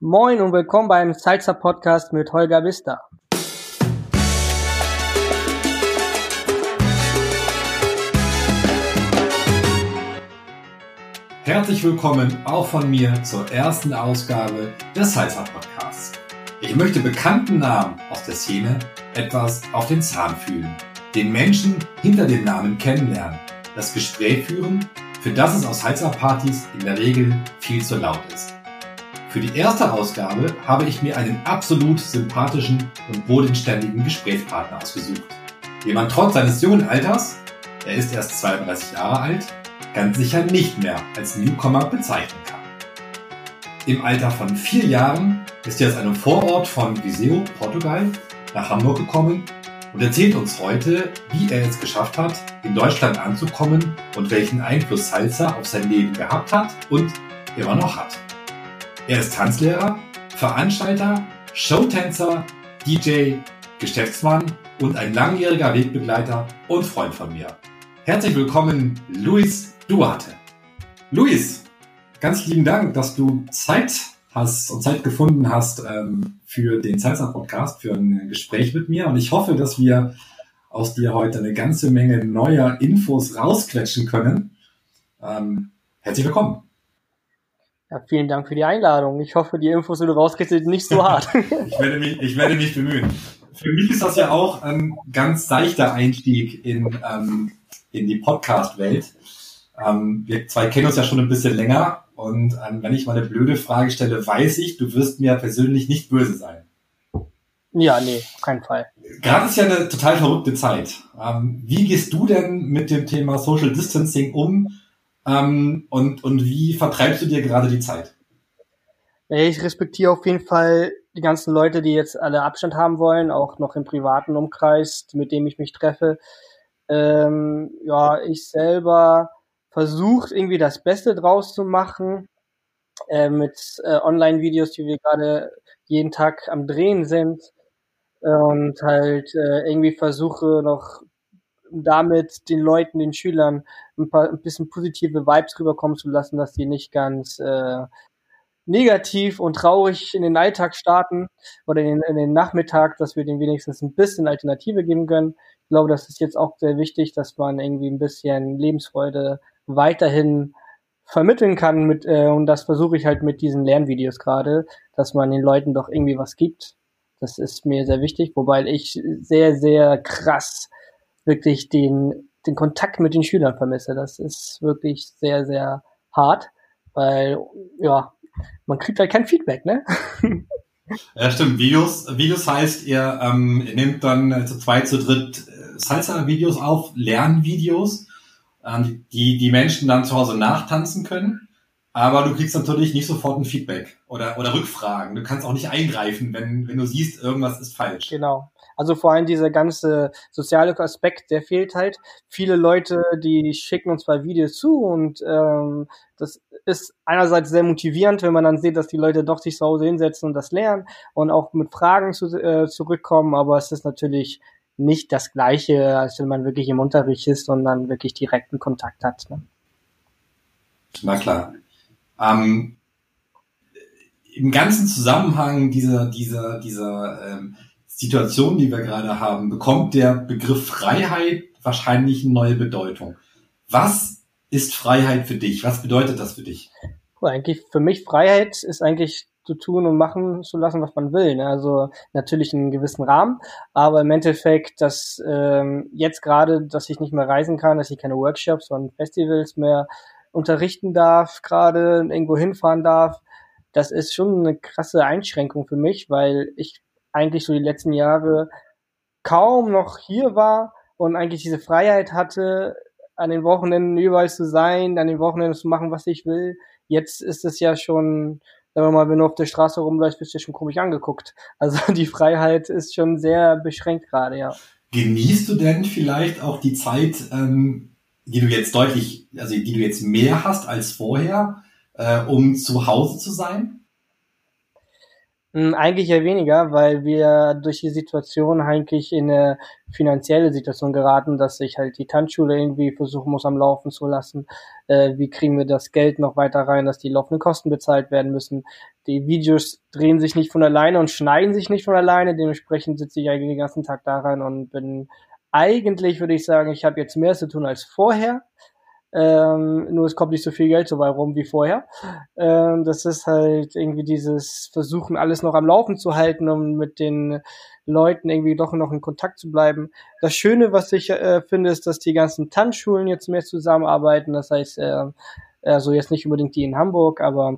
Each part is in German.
Moin und willkommen beim Salsa Podcast mit Holger Vista. Herzlich willkommen auch von mir zur ersten Ausgabe des Salsa Podcasts. Ich möchte bekannten Namen aus der Szene etwas auf den Zahn fühlen, den Menschen hinter dem Namen kennenlernen, das Gespräch führen, für das es aus Salsa-Partys in der Regel viel zu laut ist. Für die erste Ausgabe habe ich mir einen absolut sympathischen und bodenständigen Gesprächspartner ausgesucht, den man trotz seines jungen Alters, er ist erst 32 Jahre alt, ganz sicher nicht mehr als Newcomer bezeichnen kann. Im Alter von vier Jahren ist er aus einem Vorort von Viseu, Portugal, nach Hamburg gekommen und erzählt uns heute, wie er es geschafft hat, in Deutschland anzukommen und welchen Einfluss Salsa auf sein Leben gehabt hat und immer noch hat. Er ist Tanzlehrer, Veranstalter, Showtänzer, DJ, Geschäftsmann und ein langjähriger Wegbegleiter und Freund von mir. Herzlich willkommen, Luis Duarte. Luis, ganz lieben Dank, dass du Zeit hast und Zeit gefunden hast ähm, für den Salsa Podcast, für ein Gespräch mit mir. Und ich hoffe, dass wir aus dir heute eine ganze Menge neuer Infos rausquetschen können. Ähm, herzlich willkommen. Ja, vielen Dank für die Einladung. Ich hoffe, die Infos, die du rauskriegst, sind nicht so hart. ich, werde mich, ich werde mich bemühen. Für mich ist das ja auch ein ganz seichter Einstieg in, ähm, in die Podcast-Welt. Ähm, wir zwei kennen uns ja schon ein bisschen länger und ähm, wenn ich mal eine blöde Frage stelle, weiß ich, du wirst mir persönlich nicht böse sein. Ja, nee, auf keinen Fall. Gerade ist ja eine total verrückte Zeit. Ähm, wie gehst du denn mit dem Thema Social Distancing um ähm, und, und wie vertreibst du dir gerade die Zeit? Ich respektiere auf jeden Fall die ganzen Leute, die jetzt alle Abstand haben wollen, auch noch im privaten Umkreis, mit dem ich mich treffe. Ähm, ja, ich selber versuche irgendwie das Beste draus zu machen äh, mit äh, Online-Videos, die wir gerade jeden Tag am Drehen sind und halt äh, irgendwie versuche noch damit den Leuten, den Schülern ein, paar, ein bisschen positive Vibes rüberkommen zu lassen, dass die nicht ganz äh, negativ und traurig in den Alltag starten oder in, in den Nachmittag, dass wir denen wenigstens ein bisschen Alternative geben können. Ich glaube, das ist jetzt auch sehr wichtig, dass man irgendwie ein bisschen Lebensfreude weiterhin vermitteln kann mit äh, und das versuche ich halt mit diesen Lernvideos gerade, dass man den Leuten doch irgendwie was gibt. Das ist mir sehr wichtig, wobei ich sehr sehr krass wirklich den, den Kontakt mit den Schülern vermisse. Das ist wirklich sehr, sehr hart, weil, ja, man kriegt halt kein Feedback, ne? Ja, stimmt. Videos, Videos heißt, ihr ähm, nehmt dann zu zweit, zu dritt äh, Salsa-Videos auf, Lernvideos, ähm, die die Menschen dann zu Hause nachtanzen können. Aber du kriegst natürlich nicht sofort ein Feedback oder, oder Rückfragen. Du kannst auch nicht eingreifen, wenn, wenn du siehst, irgendwas ist falsch. Genau. Also vor allem dieser ganze soziale Aspekt, der fehlt halt. Viele Leute, die schicken uns zwar Videos zu und ähm, das ist einerseits sehr motivierend, wenn man dann sieht, dass die Leute doch sich zu Hause hinsetzen und das lernen und auch mit Fragen zu, äh, zurückkommen, aber es ist natürlich nicht das Gleiche, als wenn man wirklich im Unterricht ist und dann wirklich direkten Kontakt hat. Ne? Na klar. Ähm, Im ganzen Zusammenhang dieser, dieser, dieser ähm, Situation, die wir gerade haben, bekommt der Begriff Freiheit wahrscheinlich eine neue Bedeutung. Was ist Freiheit für dich? Was bedeutet das für dich? Eigentlich für mich Freiheit ist eigentlich zu tun und machen zu lassen, was man will. Ne? Also natürlich in einem gewissen Rahmen, aber im Endeffekt, dass ähm, jetzt gerade, dass ich nicht mehr reisen kann, dass ich keine Workshops und Festivals mehr unterrichten darf, gerade irgendwo hinfahren darf, das ist schon eine krasse Einschränkung für mich, weil ich eigentlich so die letzten Jahre kaum noch hier war und eigentlich diese Freiheit hatte, an den Wochenenden überall zu sein, an den Wochenenden zu machen, was ich will. Jetzt ist es ja schon, sagen wir mal, wenn du auf der Straße rumläufst, bist du schon komisch angeguckt. Also die Freiheit ist schon sehr beschränkt gerade, ja. Genießt du denn vielleicht auch die Zeit, ähm, die du jetzt deutlich, also die du jetzt mehr hast als vorher, äh, um zu Hause zu sein? Hm, eigentlich eher weniger, weil wir durch die Situation eigentlich in eine finanzielle Situation geraten, dass ich halt die Tanzschule irgendwie versuchen muss am Laufen zu lassen. Äh, wie kriegen wir das Geld noch weiter rein, dass die laufenden Kosten bezahlt werden müssen. Die Videos drehen sich nicht von alleine und schneiden sich nicht von alleine. Dementsprechend sitze ich eigentlich den ganzen Tag daran und bin eigentlich, würde ich sagen, ich habe jetzt mehr zu tun als vorher. Ähm, nur es kommt nicht so viel Geld dabei rum wie vorher. Ähm, das ist halt irgendwie dieses Versuchen, alles noch am Laufen zu halten, um mit den Leuten irgendwie doch noch in Kontakt zu bleiben. Das Schöne, was ich äh, finde, ist, dass die ganzen Tanzschulen jetzt mehr zusammenarbeiten. Das heißt, äh, also jetzt nicht unbedingt die in Hamburg, aber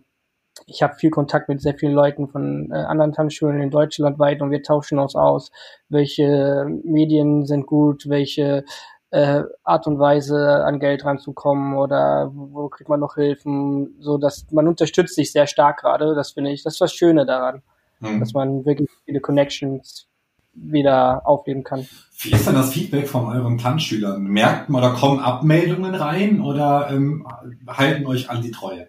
ich habe viel Kontakt mit sehr vielen Leuten von äh, anderen Tanzschulen in Deutschland weit und wir tauschen uns aus, welche Medien sind gut, welche äh, Art und Weise an Geld ranzukommen oder wo kriegt man noch Hilfen, so dass man unterstützt sich sehr stark gerade. Das finde ich, das ist das Schöne daran, mhm. dass man wirklich viele Connections wieder aufleben kann. Wie ist denn das Feedback von euren Tanzschülern? Merkt man, da kommen Abmeldungen rein oder ähm, halten euch an die Treue?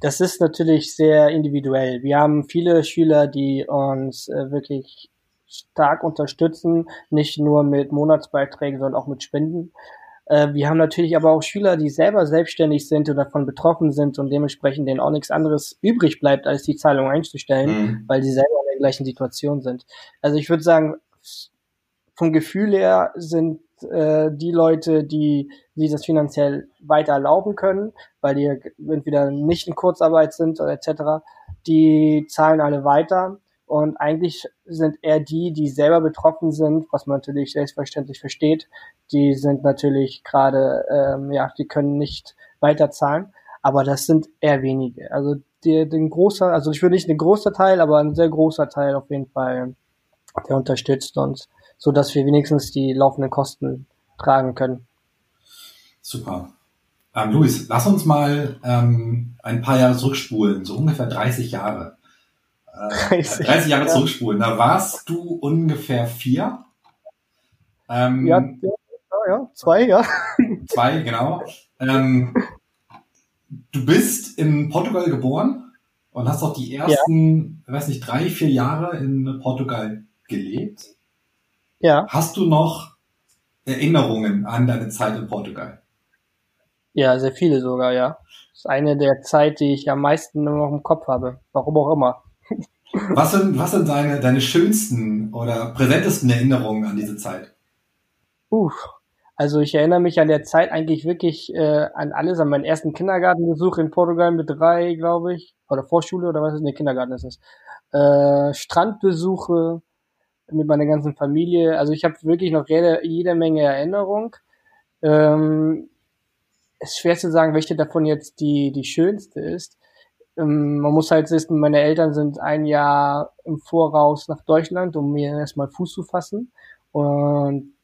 Das ist natürlich sehr individuell. Wir haben viele Schüler, die uns äh, wirklich stark unterstützen, nicht nur mit Monatsbeiträgen, sondern auch mit Spenden. Äh, wir haben natürlich aber auch Schüler, die selber selbstständig sind und davon betroffen sind und dementsprechend denen auch nichts anderes übrig bleibt, als die Zahlung einzustellen, mhm. weil sie selber in der gleichen Situation sind. Also ich würde sagen, vom Gefühl her sind äh, die Leute, die, die das finanziell weiter erlauben können, weil die entweder nicht in Kurzarbeit sind oder etc., die zahlen alle weiter. Und eigentlich sind eher die, die selber betroffen sind, was man natürlich selbstverständlich versteht, die sind natürlich gerade, ähm, ja, die können nicht weiter zahlen. Aber das sind eher wenige. Also die, den großer, also ich würde nicht ein großer Teil, aber ein sehr großer Teil auf jeden Fall, der unterstützt uns, so dass wir wenigstens die laufenden Kosten tragen können. Super. Ähm, Luis, lass uns mal ähm, ein paar Jahre zurückspulen, so ungefähr 30 Jahre. 30, 30 Jahre ja. zurückspulen. Da warst du ungefähr vier. Ähm, ja, ja, ja, zwei, ja. Zwei, genau. Ähm, du bist in Portugal geboren und hast auch die ersten, ja. weiß nicht, drei, vier Jahre in Portugal gelebt. Ja. Hast du noch Erinnerungen an deine Zeit in Portugal? Ja, sehr viele sogar, ja. Das ist eine der Zeit, die ich am meisten noch im Kopf habe. Warum auch immer. Was sind, was sind deine, deine schönsten oder präsentesten Erinnerungen an diese Zeit? Uff. Also ich erinnere mich an der Zeit eigentlich wirklich äh, an alles, an meinen ersten Kindergartenbesuch in Portugal mit drei, glaube ich, oder Vorschule oder was ist ne Kindergarten ist es. Äh, Strandbesuche mit meiner ganzen Familie. Also ich habe wirklich noch jede, jede Menge Erinnerung. Ähm, es ist schwer zu sagen, welche davon jetzt die die schönste ist ähm, man muss halt wissen, meine Eltern sind ein Jahr im Voraus nach Deutschland, um mir erstmal Fuß zu fassen. Und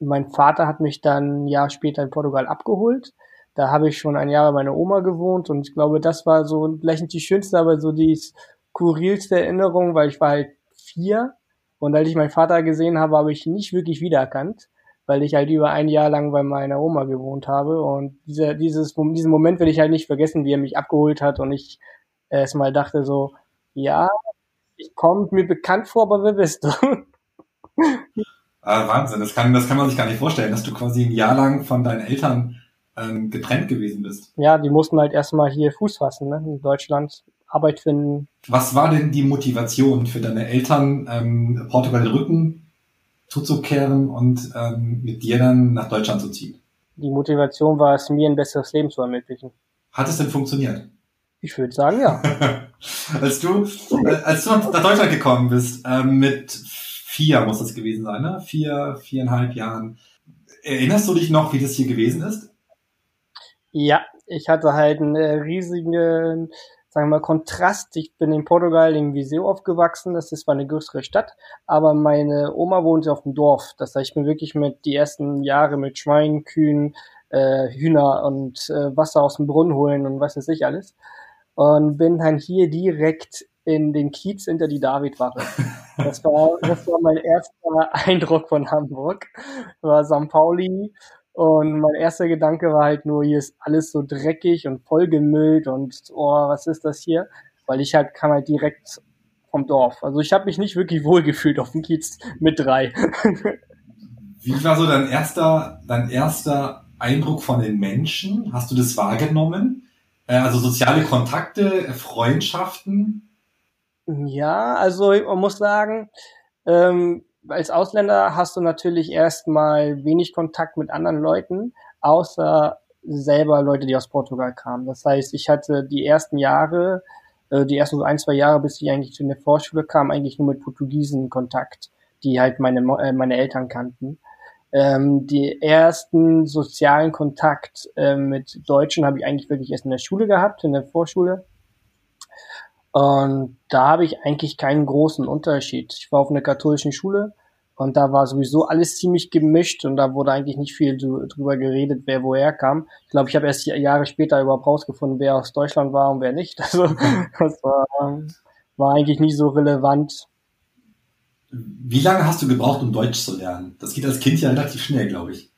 mein Vater hat mich dann ein Jahr später in Portugal abgeholt. Da habe ich schon ein Jahr bei meiner Oma gewohnt und ich glaube, das war so vielleicht nicht die schönste, aber so die skurrilste Erinnerung, weil ich war halt vier und als ich meinen Vater gesehen habe, habe ich ihn nicht wirklich wiedererkannt weil ich halt über ein Jahr lang bei meiner Oma gewohnt habe und dieser, dieses, diesen Moment will ich halt nicht vergessen, wie er mich abgeholt hat und ich erstmal dachte so, ja, ich komme mir bekannt vor, aber wer bist du? Ah, Wahnsinn, das kann, das kann man sich gar nicht vorstellen, dass du quasi ein Jahr lang von deinen Eltern ähm, getrennt gewesen bist. Ja, die mussten halt erstmal hier Fuß fassen, ne? in Deutschland Arbeit finden. Was war denn die Motivation für deine Eltern, ähm, Portugal Rücken zuzukehren und ähm, mit dir dann nach Deutschland zu ziehen? Die Motivation war es, mir ein besseres Leben zu ermöglichen. Hat es denn funktioniert? Ich würde sagen, ja. als du, äh, als du nach Deutschland gekommen bist, ähm, mit vier muss das gewesen sein, ne? Vier, viereinhalb Jahren. Erinnerst du dich noch, wie das hier gewesen ist? Ja, ich hatte halt einen äh, riesigen sagen wir mal, Kontrast. Ich bin in Portugal in Viseu aufgewachsen, das ist zwar eine größere Stadt, aber meine Oma wohnte auf dem Dorf. Das heißt, ich bin wirklich mit die ersten Jahre mit Schweinen, Kühen, äh, Hühner und äh, Wasser aus dem Brunnen holen und was weiß ich alles. Und bin dann hier direkt in den Kiez hinter die Davidwache. Das war, das war mein erster Eindruck von Hamburg. War St. Pauli, und mein erster Gedanke war halt nur, hier ist alles so dreckig und vollgemüllt und oh, was ist das hier? Weil ich halt kam halt direkt vom Dorf. Also ich habe mich nicht wirklich wohlgefühlt auf dem Kiez mit drei. Wie war so dein erster, dein erster Eindruck von den Menschen? Hast du das wahrgenommen? Äh, also soziale Kontakte, Freundschaften? Ja, also man muss sagen, ähm, als Ausländer hast du natürlich erstmal wenig Kontakt mit anderen Leuten, außer selber Leute, die aus Portugal kamen. Das heißt, ich hatte die ersten Jahre, äh, die ersten so ein, zwei Jahre, bis ich eigentlich zu der Vorschule kam, eigentlich nur mit Portugiesen Kontakt, die halt meine, äh, meine Eltern kannten. Ähm, die ersten sozialen Kontakt äh, mit Deutschen habe ich eigentlich wirklich erst in der Schule gehabt, in der Vorschule. Und da habe ich eigentlich keinen großen Unterschied. Ich war auf einer katholischen Schule und da war sowieso alles ziemlich gemischt und da wurde eigentlich nicht viel drüber geredet, wer woher kam. Ich glaube, ich habe erst Jahre später überhaupt rausgefunden, wer aus Deutschland war und wer nicht. Also das war, war eigentlich nicht so relevant. Wie lange hast du gebraucht, um Deutsch zu lernen? Das geht als Kind ja relativ schnell, glaube ich.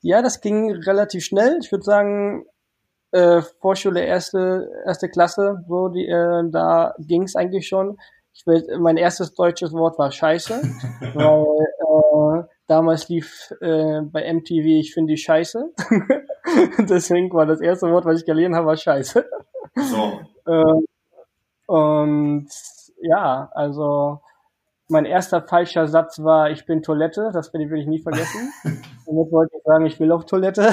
Ja, das ging relativ schnell. Ich würde sagen, äh, Vorschule erste erste Klasse, so die äh, da ging es eigentlich schon. Ich will, mein erstes deutsches Wort war Scheiße, weil äh, damals lief äh, bei MTV ich finde die Scheiße. Deswegen war das erste Wort, was ich gelernt habe, war Scheiße. So. äh, und ja, also mein erster falscher Satz war, ich bin Toilette, das werde ich, will ich nie vergessen. Damit wollte ich sagen, ich will auf Toilette.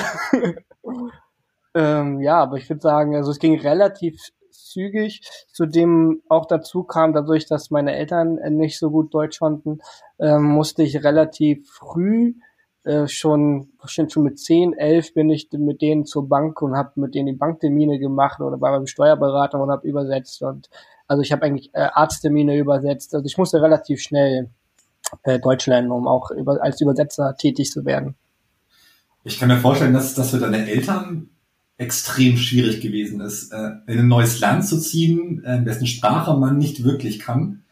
Ähm, ja, aber ich würde sagen, also es ging relativ zügig. Zudem auch dazu kam, dadurch, dass meine Eltern nicht so gut Deutsch konnten, ähm, musste ich relativ früh äh, schon, schon schon mit 10, 11 bin ich mit denen zur Bank und habe mit denen die Banktermine gemacht oder bei meinem Steuerberater und habe übersetzt und also ich habe eigentlich äh, Arzttermine übersetzt. Also ich musste relativ schnell äh, Deutsch lernen, um auch über, als Übersetzer tätig zu werden. Ich kann mir vorstellen, dass, dass für deine Eltern extrem schwierig gewesen ist, äh, in ein neues Land zu ziehen, äh, dessen Sprache man nicht wirklich kann,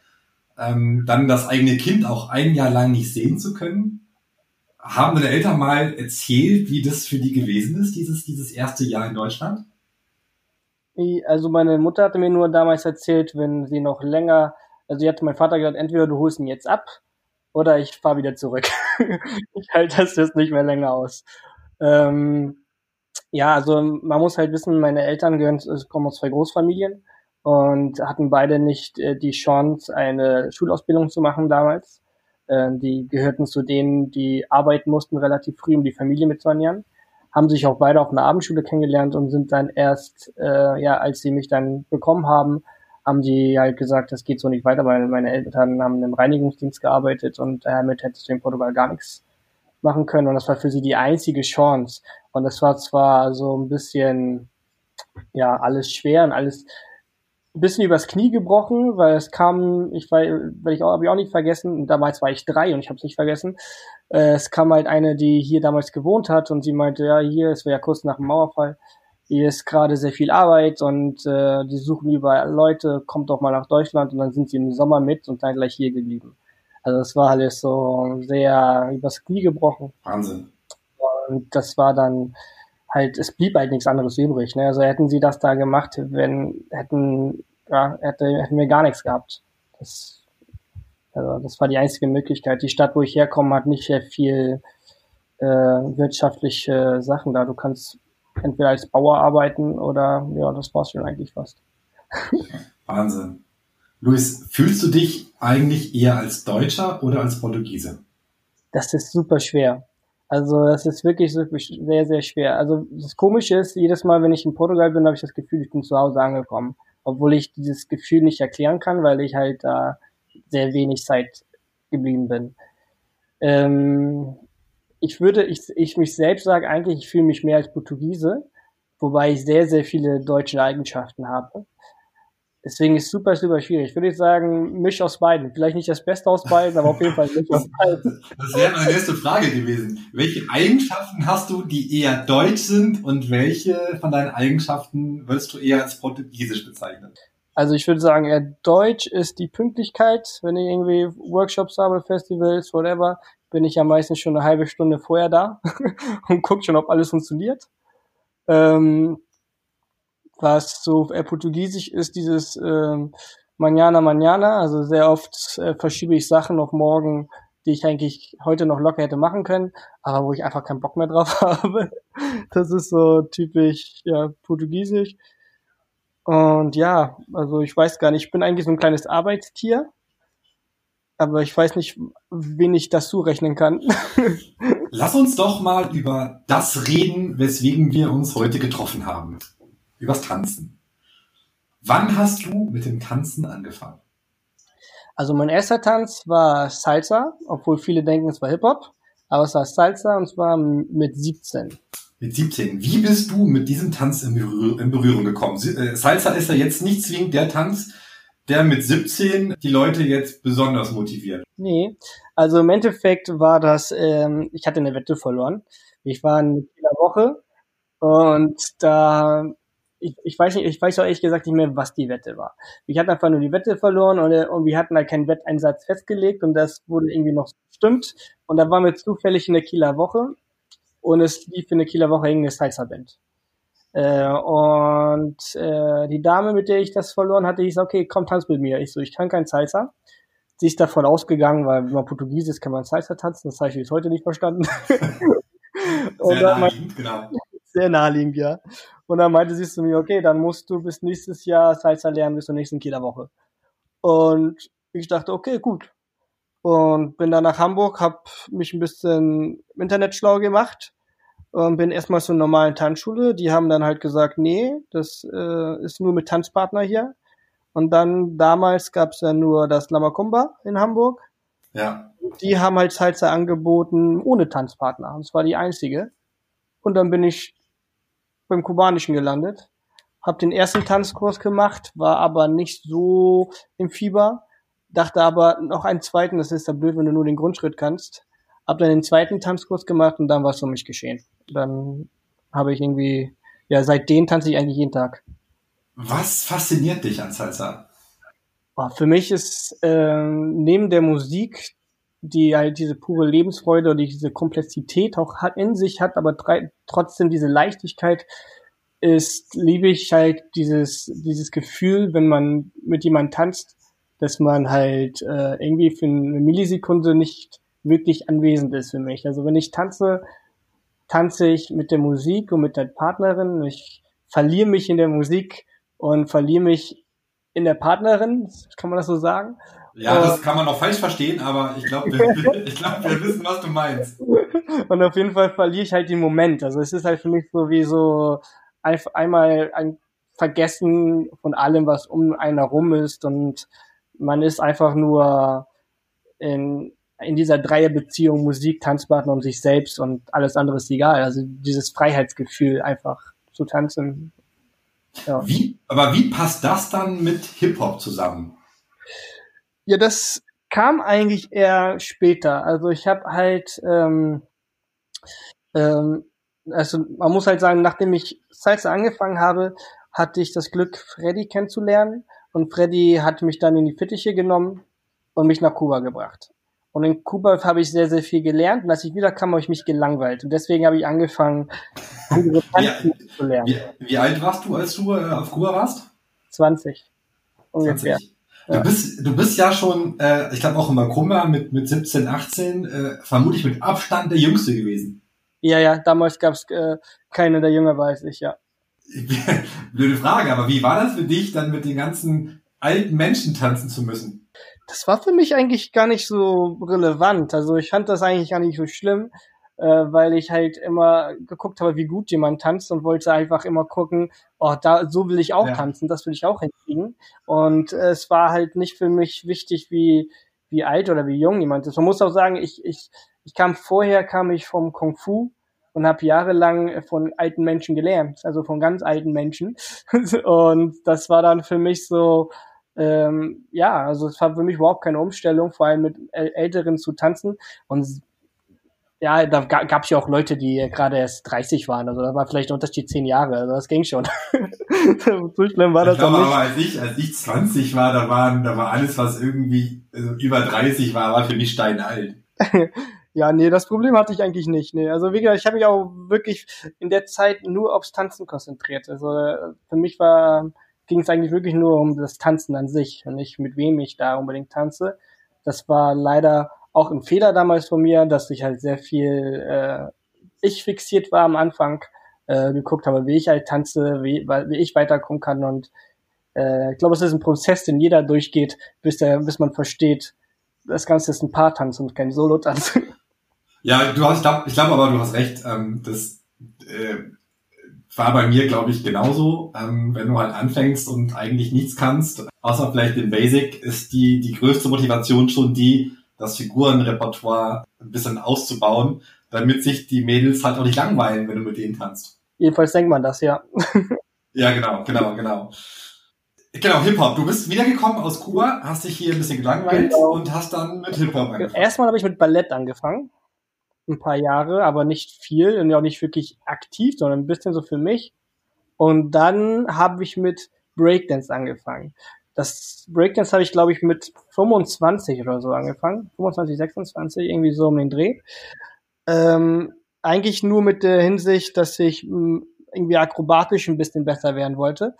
ähm, dann das eigene Kind auch ein Jahr lang nicht sehen zu können. Haben deine Eltern mal erzählt, wie das für die gewesen ist, dieses, dieses erste Jahr in Deutschland? Also meine Mutter hatte mir nur damals erzählt, wenn sie noch länger, also sie hatte mein Vater gesagt, entweder du holst ihn jetzt ab oder ich fahre wieder zurück. ich halte das jetzt nicht mehr länger aus. Ähm, ja, also man muss halt wissen, meine Eltern gehören, kommen aus zwei Großfamilien und hatten beide nicht äh, die Chance, eine Schulausbildung zu machen damals. Äh, die gehörten zu denen, die arbeiten mussten relativ früh, um die Familie mitzuernähren. Haben sich auch beide auf einer Abendschule kennengelernt und sind dann erst, äh, ja, als sie mich dann bekommen haben, haben die halt gesagt, das geht so nicht weiter, weil meine Eltern haben im Reinigungsdienst gearbeitet und damit hättest du in Portugal gar nichts machen können. Und das war für sie die einzige Chance. Und das war zwar so ein bisschen, ja, alles schwer und alles ein bisschen übers Knie gebrochen, weil es kam, ich weil, weil ich auch, habe ich auch nicht vergessen, damals war ich drei und ich habe es nicht vergessen. Äh, es kam halt eine, die hier damals gewohnt hat und sie meinte, ja, hier, es war ja kurz nach dem Mauerfall, hier ist gerade sehr viel Arbeit und äh, die suchen überall Leute, kommt doch mal nach Deutschland und dann sind sie im Sommer mit und dann gleich hier geblieben. Also es war alles so sehr übers Knie gebrochen. Wahnsinn. Und das war dann halt, es blieb halt nichts anderes übrig. Ne? Also hätten sie das da gemacht, wenn, hätten, ja, hätte, hätten wir gar nichts gehabt. Das, also das war die einzige Möglichkeit. Die Stadt, wo ich herkomme, hat nicht sehr viel äh, wirtschaftliche Sachen da. Du kannst entweder als Bauer arbeiten oder ja, das war's schon eigentlich fast. Wahnsinn. Luis, fühlst du dich eigentlich eher als Deutscher oder als Portugiese? Das ist super schwer. Also das ist wirklich, sehr, sehr schwer. Also das Komische ist, jedes Mal, wenn ich in Portugal bin, habe ich das Gefühl, ich bin zu Hause angekommen. Obwohl ich dieses Gefühl nicht erklären kann, weil ich halt da sehr wenig Zeit geblieben bin. Ähm, ich würde, ich, ich mich selbst sage eigentlich, ich fühle mich mehr als Portugiese, wobei ich sehr, sehr viele deutsche Eigenschaften habe. Deswegen ist super, super schwierig. Ich würde sagen, Misch aus beiden. Vielleicht nicht das Beste aus beiden, aber auf jeden Fall Misch aus beiden. Das wäre meine nächste Frage gewesen. Welche Eigenschaften hast du, die eher deutsch sind und welche von deinen Eigenschaften würdest du eher als portugiesisch bezeichnen? Also ich würde sagen, eher deutsch ist die Pünktlichkeit. Wenn ich irgendwie Workshops habe, Festivals, whatever, bin ich ja meistens schon eine halbe Stunde vorher da und gucke schon, ob alles funktioniert. Ähm, was so äh, portugiesisch ist, dieses ähm, manana, manana. Also sehr oft äh, verschiebe ich Sachen auf morgen, die ich eigentlich heute noch locker hätte machen können, aber wo ich einfach keinen Bock mehr drauf habe. Das ist so typisch, ja, portugiesisch. Und ja, also ich weiß gar nicht, ich bin eigentlich so ein kleines Arbeitstier, aber ich weiß nicht, wen ich das zurechnen kann. Lass uns doch mal über das reden, weswegen wir uns heute getroffen haben. Übers Tanzen. Wann hast du mit dem Tanzen angefangen? Also mein erster Tanz war Salsa, obwohl viele denken, es war Hip-Hop, aber es war Salsa und zwar mit 17. Mit 17. Wie bist du mit diesem Tanz in, Berühr in Berührung gekommen? Äh, Salsa ist ja jetzt nicht zwingend der Tanz, der mit 17 die Leute jetzt besonders motiviert. Nee, also im Endeffekt war das, ähm, ich hatte eine Wette verloren. Ich war in der Woche und da ich, ich weiß nicht, ich weiß auch ehrlich gesagt nicht mehr, was die Wette war. Ich hatte einfach nur die Wette verloren und, und wir hatten halt keinen Wetteinsatz festgelegt und das wurde irgendwie noch bestimmt. Und da waren wir zufällig in der Kieler Woche und es lief in der Kieler Woche irgendeine Salsa-Band. Äh, und äh, die Dame, mit der ich das verloren hatte, hieß, okay, komm, tanz mit mir. Ich so, ich kann kein Salsa. Sie ist davon ausgegangen, weil wenn man Portugies ist, kann man Salsa tanzen. Das habe ich bis heute nicht verstanden. Sehr naheliegend, genau. Sehr naheliegend, ja. Und dann meinte sie zu mir, okay, dann musst du bis nächstes Jahr Salsa lernen, bis zur nächsten Kieler Woche. Und ich dachte, okay, gut. Und bin dann nach Hamburg, habe mich ein bisschen im Internet schlau gemacht und bin erstmal zur normalen Tanzschule. Die haben dann halt gesagt, nee, das äh, ist nur mit Tanzpartner hier. Und dann damals gab es ja nur das Lamakumba in Hamburg. Ja. Die haben halt Salsa angeboten ohne Tanzpartner. Und das war die einzige. Und dann bin ich beim Kubanischen gelandet, habe den ersten Tanzkurs gemacht, war aber nicht so im Fieber, dachte aber noch einen zweiten, das ist ja blöd, wenn du nur den Grundschritt kannst. Hab dann den zweiten Tanzkurs gemacht und dann war es um mich geschehen. Dann habe ich irgendwie, ja, seitdem tanze ich eigentlich jeden Tag. Was fasziniert dich an Salsa? Für mich ist äh, neben der Musik, die halt diese pure Lebensfreude und diese Komplexität auch hat, in sich hat, aber trotzdem diese Leichtigkeit ist, liebe ich halt dieses, dieses Gefühl, wenn man mit jemandem tanzt, dass man halt äh, irgendwie für eine Millisekunde nicht wirklich anwesend ist für mich. Also wenn ich tanze, tanze ich mit der Musik und mit der Partnerin. Ich verliere mich in der Musik und verliere mich in der Partnerin, kann man das so sagen? Ja, das kann man auch falsch verstehen, aber ich glaube, wir, ich glaub, wir wissen, was du meinst. Und auf jeden Fall verliere ich halt den Moment. Also es ist halt für mich so wie so einmal ein Vergessen von allem, was um einen herum ist und man ist einfach nur in, in dieser Dreierbeziehung Musik, Tanzpartner und sich selbst und alles andere ist egal. Also dieses Freiheitsgefühl einfach zu tanzen. Ja. Wie, aber wie passt das dann mit Hip-Hop zusammen? Ja, das kam eigentlich eher später. Also ich habe halt, ähm, ähm, also man muss halt sagen, nachdem ich Salsa angefangen habe, hatte ich das Glück, Freddy kennenzulernen. Und Freddy hat mich dann in die Fittiche genommen und mich nach Kuba gebracht. Und in Kuba habe ich sehr, sehr viel gelernt. Und als ich wieder kam, habe ich mich gelangweilt. Und deswegen habe ich angefangen, wie, zu lernen. Wie, wie, alt warst du, als du äh, auf Kuba warst? 20. Ungefähr. 20. Du bist, du bist ja schon, äh, ich glaube auch in Makoma mit, mit 17, 18, äh, vermutlich mit Abstand der Jüngste gewesen. Ja, ja, damals gab es äh, keine, der jünger war als ich, ja. Blöde Frage, aber wie war das für dich, dann mit den ganzen alten Menschen tanzen zu müssen? Das war für mich eigentlich gar nicht so relevant. Also ich fand das eigentlich gar nicht so schlimm äh, weil ich halt immer geguckt habe, wie gut jemand tanzt und wollte einfach immer gucken, oh, da so will ich auch ja. tanzen, das will ich auch hinkriegen. Und äh, es war halt nicht für mich wichtig, wie wie alt oder wie jung jemand ist. Man muss auch sagen, ich ich ich kam vorher kam ich vom Kung Fu und habe jahrelang von alten Menschen gelernt, also von ganz alten Menschen. und das war dann für mich so, ähm, ja, also es war für mich überhaupt keine Umstellung, vor allem mit Älteren zu tanzen. Und ja, da gab es ja auch Leute, die gerade erst 30 waren. Also da war vielleicht ein Unterschied zehn Jahre. Also das ging schon. so schlimm war das ich glaube, nicht. Aber als ich, als ich 20 war, da waren, da war alles, was irgendwie also über 30 war, war für mich steinalt. ja, nee, das Problem hatte ich eigentlich nicht. Nee. Also wie gesagt, ich habe mich auch wirklich in der Zeit nur aufs Tanzen konzentriert. Also für mich war ging es eigentlich wirklich nur um das Tanzen an sich und nicht mit wem ich da unbedingt tanze. Das war leider auch ein Fehler damals von mir, dass ich halt sehr viel äh, ich fixiert war am Anfang, äh, geguckt habe, wie ich halt tanze, wie, wie ich weiterkommen kann und äh, ich glaube, es ist ein Prozess, den jeder durchgeht, bis der, bis man versteht, das Ganze ist ein Paartanz und kein Solotanz. Ja, du hast, ich glaube, ich glaub aber, du hast recht. Ähm, das äh, war bei mir, glaube ich, genauso. Ähm, wenn du halt anfängst und eigentlich nichts kannst, außer vielleicht den Basic, ist die, die größte Motivation schon die, das Figurenrepertoire ein bisschen auszubauen, damit sich die Mädels halt auch nicht langweilen, wenn du mit denen tanzt. Jedenfalls denkt man das, ja. ja, genau, genau, genau. Genau, Hip-Hop. Du bist wiedergekommen aus Kuba, hast dich hier ein bisschen gelangweilt genau. und hast dann mit Hip-Hop angefangen. Erstmal habe ich mit Ballett angefangen. Ein paar Jahre, aber nicht viel und auch nicht wirklich aktiv, sondern ein bisschen so für mich. Und dann habe ich mit Breakdance angefangen. Das Breakdance habe ich, glaube ich, mit 25 oder so angefangen. 25, 26, irgendwie so um den Dreh. Ähm, eigentlich nur mit der Hinsicht, dass ich mh, hm, irgendwie akrobatisch ein bisschen besser werden wollte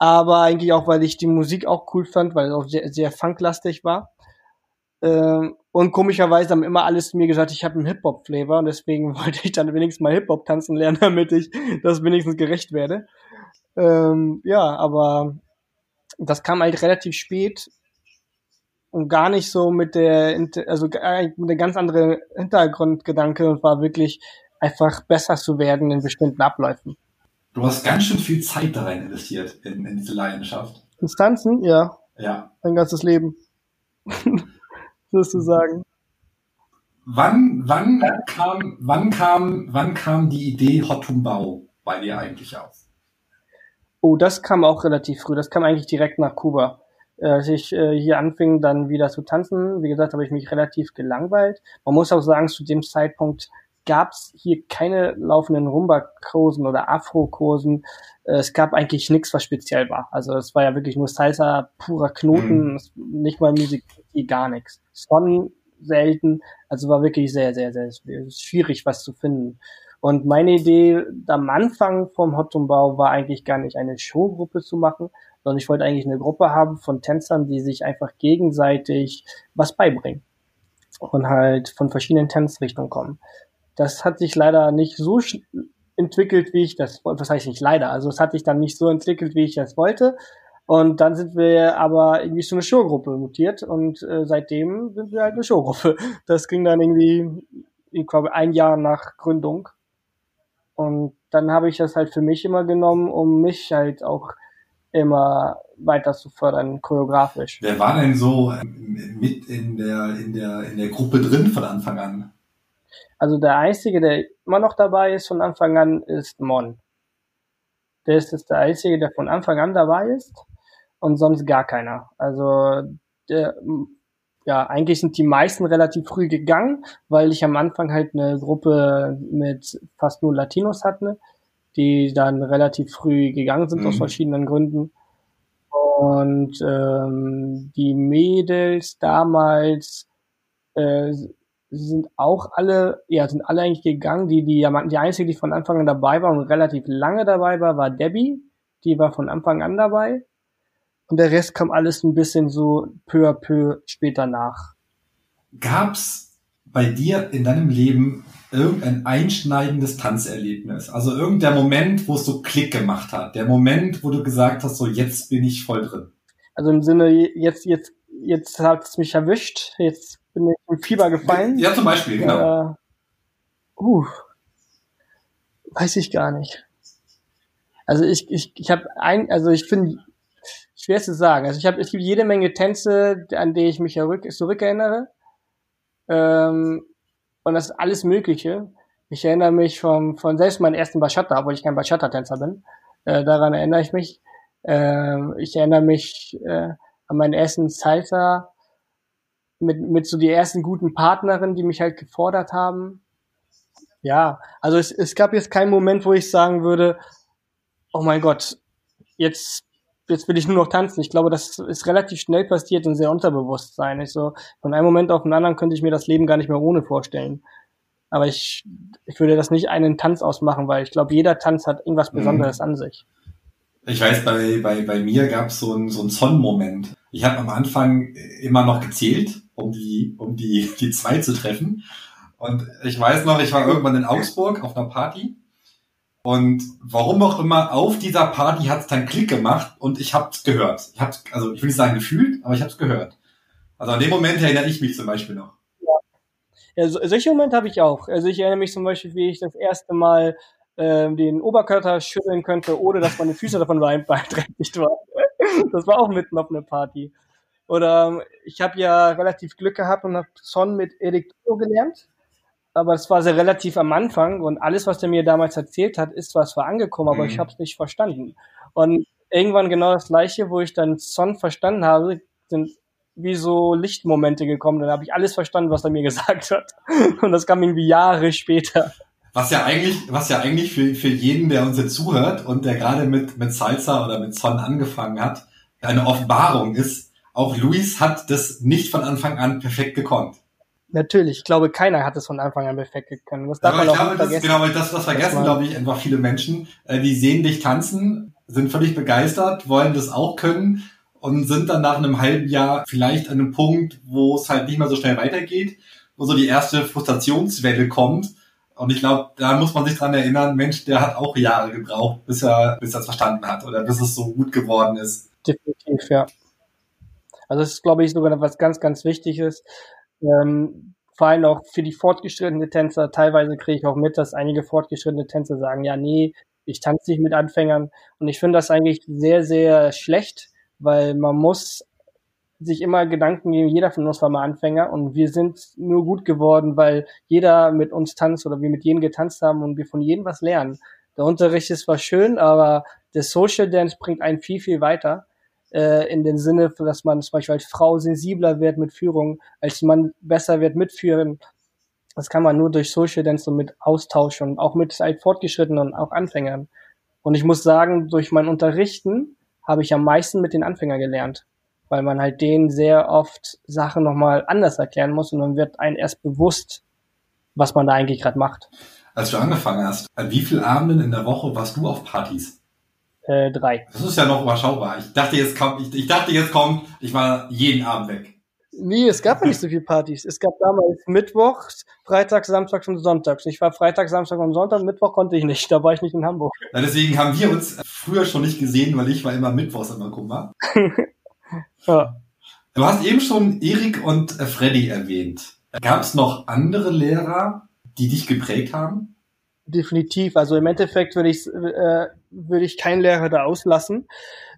aber eigentlich auch, weil ich die Musik auch cool fand, weil es auch sehr, sehr funklastig war. Ähm, und komischerweise haben immer alles mir gesagt, ich habe einen Hip-Hop-Flavor und deswegen wollte ich dann wenigstens mal Hip-Hop tanzen lernen, damit ich das wenigstens gerecht werde. Ähm, ja, aber das kam halt relativ spät und gar nicht so mit der, also mit der ganz andere Hintergrundgedanke und war wirklich einfach besser zu werden in bestimmten Abläufen. Du hast ganz schön viel Zeit da rein investiert in, in diese Leidenschaft. Instanzen? Ja. Ja. Dein ganzes Leben. Sozusagen. Wann, wann kam, wann kam, wann kam die Idee Hotumbau bei dir eigentlich auf? Oh, das kam auch relativ früh. Das kam eigentlich direkt nach Kuba. Als ich äh, hier anfing, dann wieder zu tanzen, wie gesagt, habe ich mich relativ gelangweilt. Man muss auch sagen, zu dem Zeitpunkt gab es hier keine laufenden Rumba-Kursen oder Afro-Kursen. Äh, es gab eigentlich nichts, was speziell war. Also es war ja wirklich nur Salsa, purer Knoten, mhm. nicht mal Musik, gar nichts. Son selten, also war wirklich sehr, sehr, sehr schwierig, was zu finden. Und meine Idee am Anfang vom Hottumbau war eigentlich gar nicht eine Showgruppe zu machen, sondern ich wollte eigentlich eine Gruppe haben von Tänzern, die sich einfach gegenseitig was beibringen und halt von verschiedenen Tanzrichtungen kommen. Das hat sich leider nicht so entwickelt, wie ich das wollte. Was heißt nicht leider? Also es hat sich dann nicht so entwickelt, wie ich das wollte. Und dann sind wir aber irgendwie zu einer Showgruppe mutiert und äh, seitdem sind wir halt eine Showgruppe. Das ging dann irgendwie, ich glaube, ein Jahr nach Gründung. Und dann habe ich das halt für mich immer genommen, um mich halt auch immer weiter zu fördern, choreografisch. Wer war denn so mit in der, in der, in der Gruppe drin von Anfang an? Also der Einzige, der immer noch dabei ist von Anfang an, ist Mon. Der ist jetzt der Einzige, der von Anfang an dabei ist und sonst gar keiner. Also der, ja, eigentlich sind die meisten relativ früh gegangen, weil ich am Anfang halt eine Gruppe mit fast nur Latinos hatte, die dann relativ früh gegangen sind mhm. aus verschiedenen Gründen. Und ähm, die Mädels damals äh, sind auch alle, ja, sind alle eigentlich gegangen. Die, die, die einzige, die von Anfang an dabei war und relativ lange dabei war, war Debbie. Die war von Anfang an dabei. Und der Rest kam alles ein bisschen so peu à peu später nach. Gab's bei dir in deinem Leben irgendein einschneidendes Tanzerlebnis? Also irgendein Moment, wo es so Klick gemacht hat. Der Moment, wo du gesagt hast, so jetzt bin ich voll drin. Also im Sinne, jetzt, jetzt, jetzt hat es mich erwischt. Jetzt bin ich im Fieber gefallen. Ja, zum Beispiel, genau. Äh, uh, weiß ich gar nicht. Also ich, ich, ich habe ein, also ich finde, schwer zu sagen. Also ich habe, es gibt jede Menge Tänze, an die ich mich zurückerinnere. Ähm, und das ist alles Mögliche. Ich erinnere mich vom, von selbst meinen ersten Bachata, obwohl ich kein Bachata-Tänzer bin. Äh, daran erinnere ich mich. Äh, ich erinnere mich äh, an meinen ersten Salsa mit, mit so die ersten guten Partnerinnen, die mich halt gefordert haben. Ja, also es, es gab jetzt keinen Moment, wo ich sagen würde, oh mein Gott, jetzt, jetzt will ich nur noch tanzen. Ich glaube, das ist relativ schnell passiert und sehr unterbewusst sein. Ich so, von einem Moment auf den anderen könnte ich mir das Leben gar nicht mehr ohne vorstellen. Aber ich, ich würde das nicht einen Tanz ausmachen, weil ich glaube, jeder Tanz hat irgendwas mhm. Besonderes mhm. an sich. Ich weiß, bei, bei, bei mir gab es so einen so einen Son-Moment. Ich habe am Anfang immer noch gezählt, um die, um die, die zwei zu treffen. Und ich weiß noch, ich war irgendwann in Augsburg auf einer Party. Und warum auch immer, auf dieser Party hat es dann Klick gemacht und ich habe es gehört. Ich hab's, also ich will nicht sagen gefühlt, aber ich habe es gehört. Also an dem Moment erinnere ich mich zum Beispiel noch. Ja, so, solche Momente habe ich auch. Also ich erinnere mich zum Beispiel, wie ich das erste Mal äh, den Oberkörper schütteln könnte, ohne dass meine Füße davon beeinträchtigt waren. das war auch mitten auf einer Party. Oder ich habe ja relativ Glück gehabt und habe Son mit Erik gelernt. Aber es war sehr relativ am Anfang und alles, was der mir damals erzählt hat, ist zwar zwar angekommen, aber mhm. ich habe es nicht verstanden. Und irgendwann genau das gleiche, wo ich dann Son verstanden habe, sind wie so Lichtmomente gekommen. Dann habe ich alles verstanden, was er mir gesagt hat. Und das kam irgendwie Jahre später. Was ja eigentlich, was ja eigentlich für, für jeden, der uns jetzt zuhört und der gerade mit, mit Salsa oder mit Son angefangen hat, eine Offenbarung ist. Auch Luis hat das nicht von Anfang an perfekt gekonnt. Natürlich, ich glaube, keiner hat es von Anfang an perfekt gekonnt. Das darf man auch glaube, vergessen. Genau, weil das, das vergessen, glaube ich, einfach viele Menschen. Äh, die sehen dich tanzen, sind völlig begeistert, wollen das auch können und sind dann nach einem halben Jahr vielleicht an einem Punkt, wo es halt nicht mehr so schnell weitergeht, wo so die erste Frustrationswelle kommt. Und ich glaube, da muss man sich dran erinnern, Mensch, der hat auch Jahre gebraucht, bis er, bis er es verstanden hat oder bis es so gut geworden ist. Definitiv, ja. Also das ist, glaube ich, sogar was ganz, ganz Wichtiges. Ähm, vor allem auch für die fortgeschrittene Tänzer. Teilweise kriege ich auch mit, dass einige fortgeschrittene Tänzer sagen, ja, nee, ich tanze nicht mit Anfängern. Und ich finde das eigentlich sehr, sehr schlecht, weil man muss sich immer Gedanken geben, jeder von uns war mal Anfänger und wir sind nur gut geworden, weil jeder mit uns tanzt oder wir mit jedem getanzt haben und wir von jedem was lernen. Der Unterricht ist zwar schön, aber der Social Dance bringt einen viel, viel weiter. Äh, in den Sinne, dass man zum Beispiel als Frau sensibler wird mit Führung, als Mann besser wird mit Führen. Das kann man nur durch Social Dance und mit Austausch und auch mit halt Fortgeschrittenen und auch Anfängern. Und ich muss sagen, durch mein Unterrichten habe ich am meisten mit den Anfängern gelernt, weil man halt denen sehr oft Sachen nochmal anders erklären muss und dann wird einem erst bewusst, was man da eigentlich gerade macht. Als du angefangen hast, an wie vielen Abenden in der Woche warst du auf Partys? Äh, drei. Das ist ja noch überschaubar. Ich dachte jetzt kommt, ich, ich dachte jetzt kommt, ich war jeden Abend weg. Nee, es gab ja nicht so viele Partys. Es gab damals Mittwochs, Freitags, Samstags und Sonntags. Ich war Freitag, Samstag und Sonntag, Mittwoch konnte ich nicht. Da war ich nicht in Hamburg. Ja, deswegen haben wir uns früher schon nicht gesehen, weil ich war immer Mittwochs immer Kummer. ja. Du hast eben schon Erik und Freddy erwähnt. Gab es noch andere Lehrer, die dich geprägt haben? Definitiv. Also im Endeffekt würde ich, äh, würde ich keinen Lehrer da auslassen.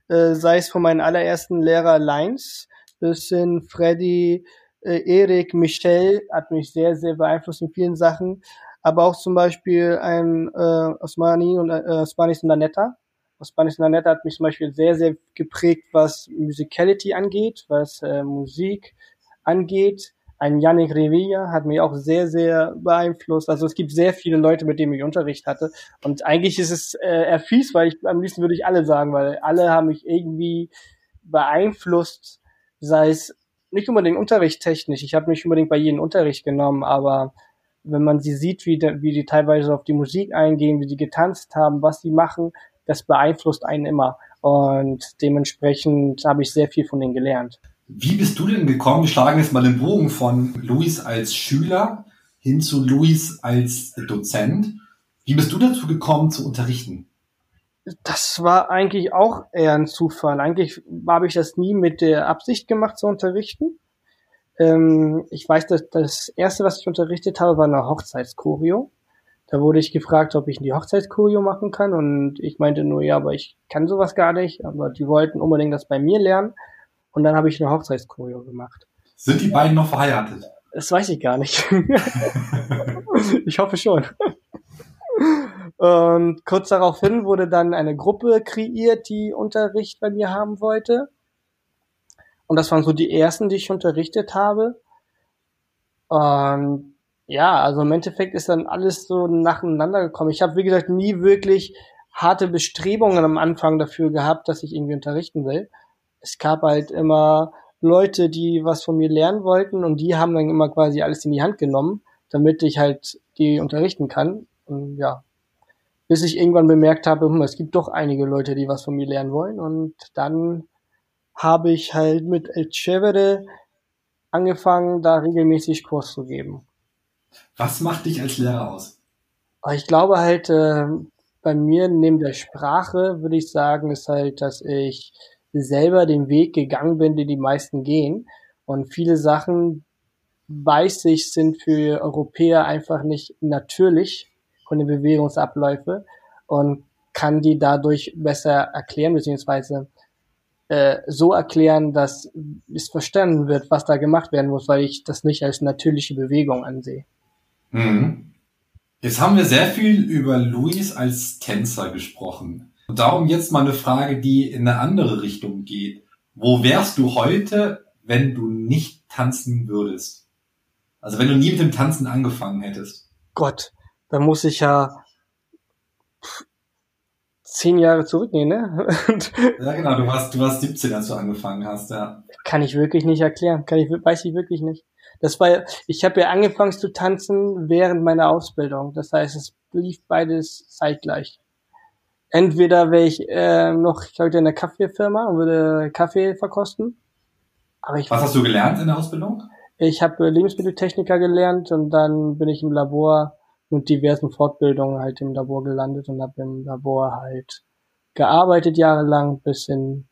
Äh, sei es von meinen allerersten Lehrer Lines, bis hin Freddy, äh, Erik, Michel hat mich sehr, sehr beeinflusst in vielen Sachen. Aber auch zum Beispiel ein äh, Osmani und äh, Osmanis und Anetta. Osmanis und Anetta hat mich zum Beispiel sehr, sehr geprägt, was Musicality angeht, was äh, Musik angeht. Ein Yannick Revilla hat mich auch sehr, sehr beeinflusst. Also es gibt sehr viele Leute, mit denen ich Unterricht hatte. Und eigentlich ist es äh, eher fies, weil ich am liebsten würde ich alle sagen, weil alle haben mich irgendwie beeinflusst sei es nicht unbedingt unterrichtstechnisch. Ich habe nicht unbedingt bei jedem Unterricht genommen, aber wenn man sie sieht, wie, de, wie die teilweise auf die Musik eingehen, wie sie getanzt haben, was sie machen, das beeinflusst einen immer. Und dementsprechend habe ich sehr viel von denen gelernt. Wie bist du denn gekommen? Wir schlagen jetzt mal den Bogen von Luis als Schüler hin zu Luis als Dozent. Wie bist du dazu gekommen zu unterrichten? das war eigentlich auch eher ein Zufall. Eigentlich habe ich das nie mit der Absicht gemacht zu unterrichten. Ähm, ich weiß, dass das erste, was ich unterrichtet habe, war eine Hochzeitskurio. Da wurde ich gefragt, ob ich die Hochzeitskurio machen kann und ich meinte nur, ja, aber ich kann sowas gar nicht. Aber die wollten unbedingt das bei mir lernen und dann habe ich eine Hochzeitskurio gemacht. Sind die beiden noch verheiratet? Das weiß ich gar nicht. ich hoffe schon. Und kurz daraufhin wurde dann eine Gruppe kreiert, die Unterricht bei mir haben wollte. Und das waren so die ersten, die ich unterrichtet habe. Und ja, also im Endeffekt ist dann alles so nacheinander gekommen. Ich habe, wie gesagt, nie wirklich harte Bestrebungen am Anfang dafür gehabt, dass ich irgendwie unterrichten will. Es gab halt immer Leute, die was von mir lernen wollten und die haben dann immer quasi alles in die Hand genommen, damit ich halt die unterrichten kann. Und ja, bis ich irgendwann bemerkt habe, hm, es gibt doch einige Leute, die was von mir lernen wollen. Und dann habe ich halt mit El Chevere angefangen, da regelmäßig Kurs zu geben. Was macht dich als Lehrer aus? Ich glaube halt, äh, bei mir neben der Sprache würde ich sagen, ist halt, dass ich selber den Weg gegangen bin, den die meisten gehen. Und viele Sachen, weiß ich, sind für Europäer einfach nicht natürlich von den Bewegungsabläufe und kann die dadurch besser erklären, beziehungsweise äh, so erklären, dass es verstanden wird, was da gemacht werden muss, weil ich das nicht als natürliche Bewegung ansehe. Mhm. Jetzt haben wir sehr viel über Luis als Tänzer gesprochen. Und darum jetzt mal eine Frage, die in eine andere Richtung geht. Wo wärst du heute, wenn du nicht tanzen würdest? Also wenn du nie mit dem Tanzen angefangen hättest. Gott, dann muss ich ja zehn Jahre zurückgehen, ne? ja, genau, du warst, du warst 17, als du angefangen hast, ja. Kann ich wirklich nicht erklären. Kann ich, weiß ich wirklich nicht. Das war, ich habe ja angefangen zu tanzen während meiner Ausbildung. Das heißt, es lief beides zeitgleich. Entweder wäre ich äh, noch heute in der Kaffeefirma und würde Kaffee verkosten. Aber ich Was hast du gelernt in der Ausbildung? Ich habe Lebensmitteltechniker gelernt und dann bin ich im Labor mit diversen Fortbildungen halt im Labor gelandet und habe im Labor halt gearbeitet jahrelang bis hin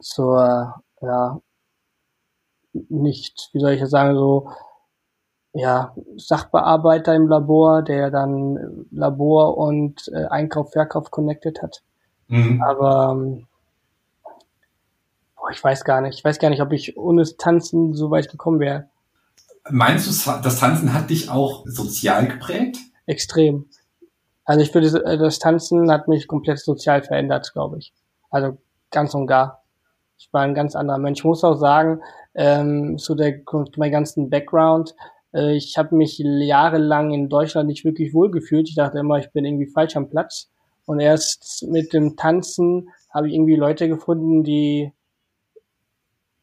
zur, ja, nicht, wie soll ich das sagen, so, ja, Sachbearbeiter im Labor, der dann Labor und äh, Einkauf, Verkauf connected hat. Mhm. Aber ähm, boah, ich weiß gar nicht. Ich weiß gar nicht, ob ich ohne das Tanzen so weit gekommen wäre. Meinst du, das Tanzen hat dich auch sozial geprägt? Extrem. Also ich würde, äh, das Tanzen hat mich komplett sozial verändert, glaube ich. Also ganz und gar. Ich war ein ganz anderer Mensch. Ich muss auch sagen, ähm, so der mein ganzen Background. Äh, ich habe mich jahrelang in Deutschland nicht wirklich wohlgefühlt. Ich dachte immer, ich bin irgendwie falsch am Platz. Und erst mit dem Tanzen habe ich irgendwie Leute gefunden, die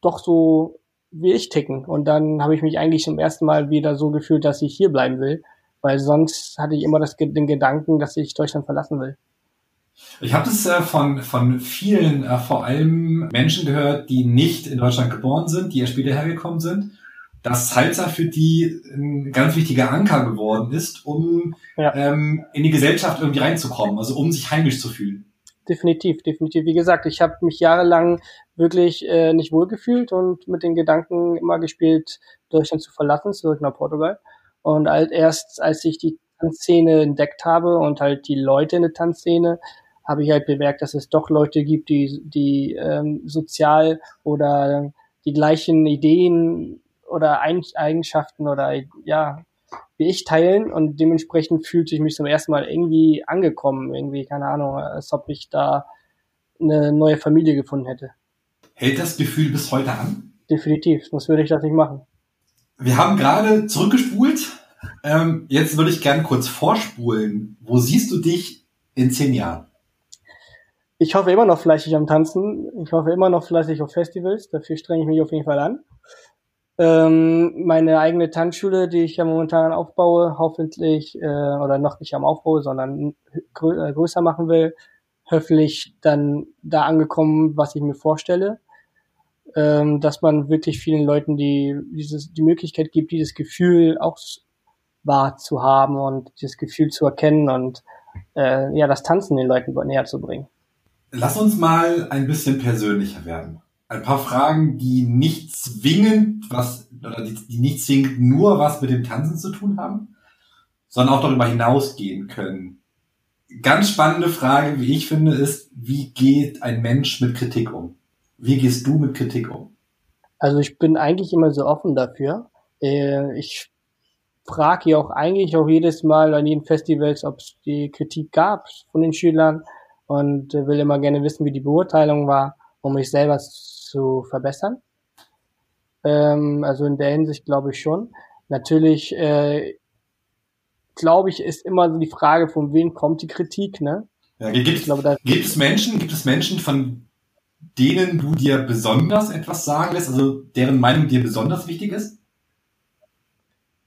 doch so wie ich ticken. Und dann habe ich mich eigentlich zum ersten Mal wieder so gefühlt, dass ich hier bleiben will, weil sonst hatte ich immer das, den Gedanken, dass ich Deutschland verlassen will. Ich habe das äh, von, von vielen, äh, vor allem Menschen gehört, die nicht in Deutschland geboren sind, die ja später hergekommen sind, dass Salsa für die ein ganz wichtiger Anker geworden ist, um ja. ähm, in die Gesellschaft irgendwie reinzukommen, also um sich heimisch zu fühlen definitiv, definitiv. Wie gesagt, ich habe mich jahrelang wirklich äh, nicht wohlgefühlt und mit den Gedanken immer gespielt, Deutschland zu verlassen, zurück nach Portugal. Und halt erst, als ich die Tanzszene entdeckt habe und halt die Leute in der Tanzszene, habe ich halt bemerkt, dass es doch Leute gibt, die, die ähm, sozial oder die gleichen Ideen oder Eigenschaften oder ja wie ich teilen und dementsprechend fühlte ich mich zum ersten Mal irgendwie angekommen, irgendwie, keine Ahnung, als ob ich da eine neue Familie gefunden hätte. Hält das Gefühl bis heute an? Definitiv, sonst würde ich das nicht machen. Wir haben gerade zurückgespult. Ähm, jetzt würde ich gerne kurz vorspulen. Wo siehst du dich in zehn Jahren? Ich hoffe immer noch fleißig am Tanzen. Ich hoffe immer noch fleißig auf Festivals. Dafür strenge ich mich auf jeden Fall an. Ähm, meine eigene Tanzschule, die ich ja momentan aufbaue, hoffentlich, äh, oder noch nicht am Aufbau, sondern grö äh, größer machen will, hoffentlich dann da angekommen, was ich mir vorstelle. Ähm, dass man wirklich vielen Leuten die, dieses, die Möglichkeit gibt, dieses Gefühl auch wahr zu haben und dieses Gefühl zu erkennen und äh, ja, das Tanzen den Leuten näher zu bringen. Lass uns mal ein bisschen persönlicher werden ein paar Fragen, die nicht zwingend was, oder die, die nicht zwingend nur was mit dem Tanzen zu tun haben, sondern auch darüber hinausgehen können. Ganz spannende Frage, wie ich finde, ist, wie geht ein Mensch mit Kritik um? Wie gehst du mit Kritik um? Also ich bin eigentlich immer so offen dafür. Äh, ich frage ja auch eigentlich auch jedes Mal an jeden Festivals, ob es die Kritik gab von den Schülern und will immer gerne wissen, wie die Beurteilung war, um mich selber zu verbessern. Ähm, also in der Hinsicht glaube ich schon. Natürlich äh, glaube ich, ist immer so die Frage, von wem kommt die Kritik, ne? Ja, gibt, es Menschen, gibt es Menschen, von denen du dir besonders etwas sagen lässt, also deren Meinung dir besonders wichtig ist?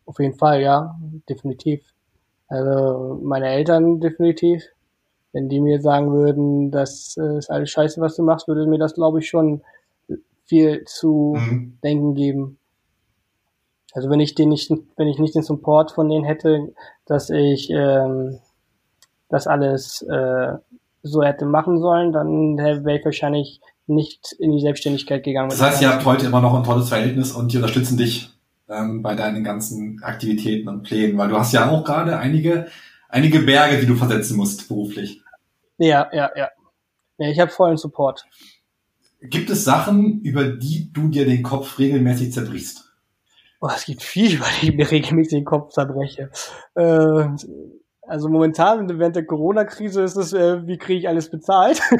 Auf jeden Fall, ja, definitiv. Also meine Eltern definitiv. Wenn die mir sagen würden, das ist alles scheiße, was du machst, würde mir das, glaube ich, schon viel zu mhm. denken geben. Also wenn ich den nicht, wenn ich nicht den Support von denen hätte, dass ich ähm, das alles äh, so hätte machen sollen, dann wäre ich wahrscheinlich nicht in die Selbstständigkeit gegangen. Das heißt, ihr habt heute immer noch ein tolles Verhältnis und die unterstützen dich ähm, bei deinen ganzen Aktivitäten und Plänen, weil du hast ja auch gerade einige, einige Berge, die du versetzen musst beruflich. Ja, ja, ja. ja ich habe vollen Support. Gibt es Sachen, über die du dir den Kopf regelmäßig zerbrichst? Oh, es gibt viel, über die ich mir regelmäßig den Kopf zerbreche. Äh, also momentan während der Corona-Krise ist es, äh, wie kriege ich alles bezahlt?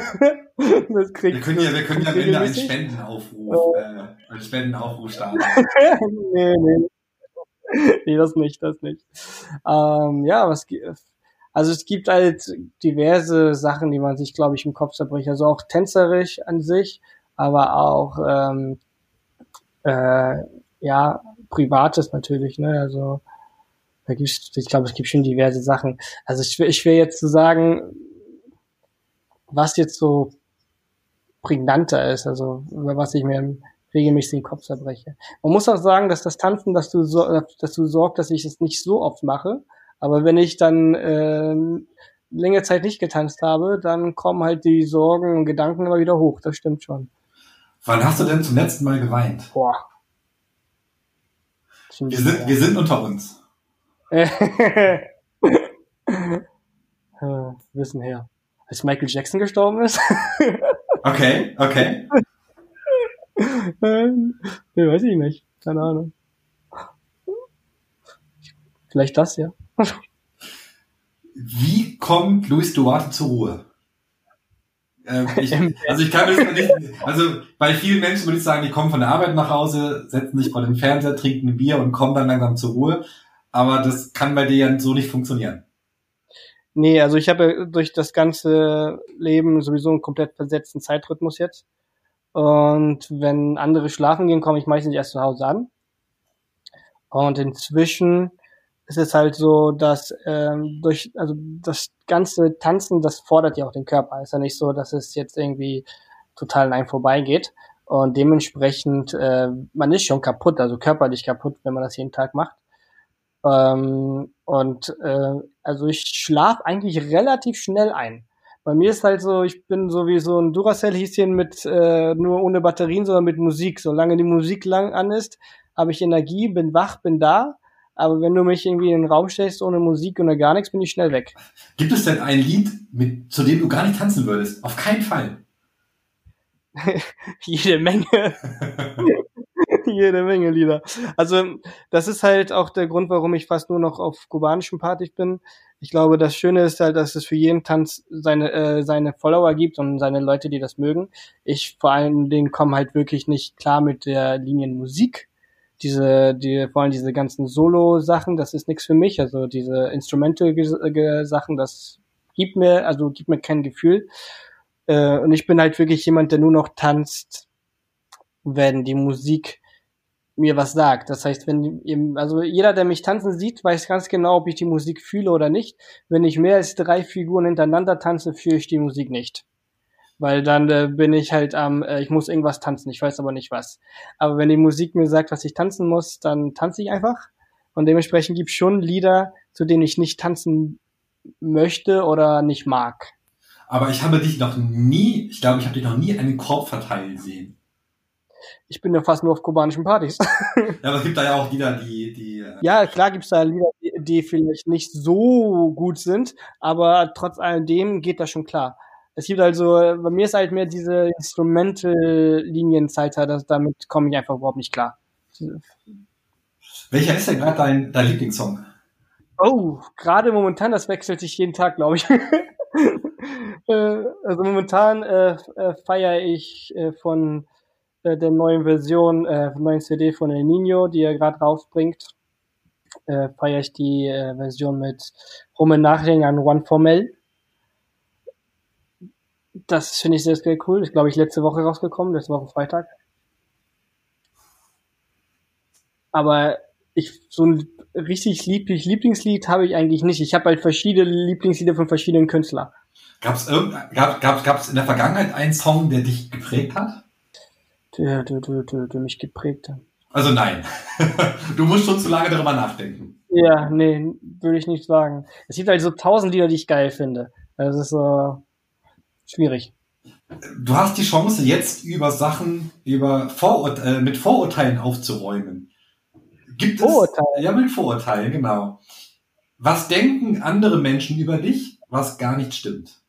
das wir können ja, wir können ja Ende einen Spendenaufruf, äh, einen Spendenaufruf starten. nee, nee. nee, das nicht, das nicht. Ähm, ja, was also es gibt halt diverse Sachen, die man sich, glaube ich, im Kopf zerbricht. Also auch tänzerisch an sich, aber auch ähm, äh, ja privates natürlich. Ne? Also da gibt's, ich glaube, es gibt schon diverse Sachen. Also ich, ich will jetzt zu so sagen, was jetzt so prägnanter ist, also über was ich mir regelmäßig den Kopf zerbreche. Man muss auch sagen, dass das Tanzen, dass du so, dass du sorgt, dass ich es nicht so oft mache. Aber wenn ich dann äh, längere Zeit nicht getanzt habe, dann kommen halt die Sorgen und Gedanken immer wieder hoch. Das stimmt schon. Wann hast du denn zum letzten Mal geweint? Boah. Wir sind, wir sind unter uns. Wissen her. Als Michael Jackson gestorben ist. okay, okay. nee, weiß ich nicht. Keine Ahnung. Vielleicht das, ja. Wie kommt Luis Duarte zur Ruhe? Ähm, ich, also ich kann mir das nicht, also bei vielen Menschen würde ich sagen, die kommen von der Arbeit nach Hause, setzen sich vor den Fernseher, trinken ein Bier und kommen dann langsam zur Ruhe aber das kann bei dir ja so nicht funktionieren. Nee, also ich habe durch das ganze Leben sowieso einen komplett versetzten Zeitrhythmus jetzt. Und wenn andere schlafen gehen, komme ich meistens erst zu Hause an. Und inzwischen ist es halt so, dass ähm, durch also das ganze Tanzen, das fordert ja auch den Körper. Ist ja nicht so, dass es jetzt irgendwie total an einem vorbeigeht. Und dementsprechend, äh, man ist schon kaputt, also körperlich kaputt, wenn man das jeden Tag macht. Ähm, und äh, also ich schlafe eigentlich relativ schnell ein. Bei mir ist halt so, ich bin so wie so ein Duracell-Häschen mit äh, nur ohne Batterien, sondern mit Musik. Solange die Musik lang an ist, habe ich Energie, bin wach, bin da. Aber wenn du mich irgendwie in den Raum stellst ohne Musik oder gar nichts, bin ich schnell weg. Gibt es denn ein Lied, mit, zu dem du gar nicht tanzen würdest? Auf keinen Fall. Jede Menge. Jede Menge Lieder. Also das ist halt auch der Grund, warum ich fast nur noch auf kubanischen Partys bin. Ich glaube, das Schöne ist halt, dass es für jeden Tanz seine, äh, seine Follower gibt und seine Leute, die das mögen. Ich vor allen Dingen komme halt wirklich nicht klar mit der Linienmusik. Diese, die, vor allem diese ganzen Solo-Sachen, das ist nichts für mich. Also diese Instrumental-Sachen, das gibt mir, also gibt mir kein Gefühl. Äh, und ich bin halt wirklich jemand, der nur noch tanzt, wenn die Musik mir was sagt. Das heißt, wenn also jeder, der mich tanzen sieht, weiß ganz genau, ob ich die Musik fühle oder nicht. Wenn ich mehr als drei Figuren hintereinander tanze, fühle ich die Musik nicht. Weil dann äh, bin ich halt am, äh, ich muss irgendwas tanzen, ich weiß aber nicht was. Aber wenn die Musik mir sagt, was ich tanzen muss, dann tanze ich einfach. Und dementsprechend gibt es schon Lieder, zu denen ich nicht tanzen möchte oder nicht mag. Aber ich habe dich noch nie, ich glaube, ich habe dich noch nie einen Korb verteilen sehen ich bin ja fast nur auf kubanischen Partys. Ja, aber es gibt da ja auch Lieder, die, die. Äh, ja, klar gibt's da Lieder, die, die vielleicht nicht so gut sind, aber trotz alledem geht das schon klar. Es gibt also, bei mir ist halt mehr diese Instrumental-Linienzeiter, das, damit komme ich einfach überhaupt nicht klar. Welcher ist denn gerade dein, dein Lieblingssong? Oh, gerade momentan, das wechselt sich jeden Tag, glaube ich. Äh, also momentan äh, äh, feiere ich äh, von äh, der neuen Version, äh, neuen CD von El Nino, die er gerade rausbringt, äh, feiere ich die äh, Version mit Roman Nachrichten an One Formel. Das finde ich sehr, sehr cool. Das ist, glaube ich, letzte Woche rausgekommen, letzte Woche Freitag. Aber ich, so ein richtig lieblich Lieblingslied habe ich eigentlich nicht. Ich habe halt verschiedene Lieblingslieder von verschiedenen Künstlern. Gab es gab, gab, gab's in der Vergangenheit einen Song, der dich geprägt hat? Der, der, der, der, der mich geprägt hat. Also nein. du musst schon zu lange darüber nachdenken. Ja, nee, würde ich nicht sagen. Es gibt halt so tausend Lieder, die ich geil finde. Das ist so schwierig. Du hast die Chance, jetzt über Sachen, über Vorurte äh, mit Vorurteilen aufzuräumen. Gibt Vorurteile? Es, ja, mit Vorurteilen, genau. Was denken andere Menschen über dich, was gar nicht stimmt?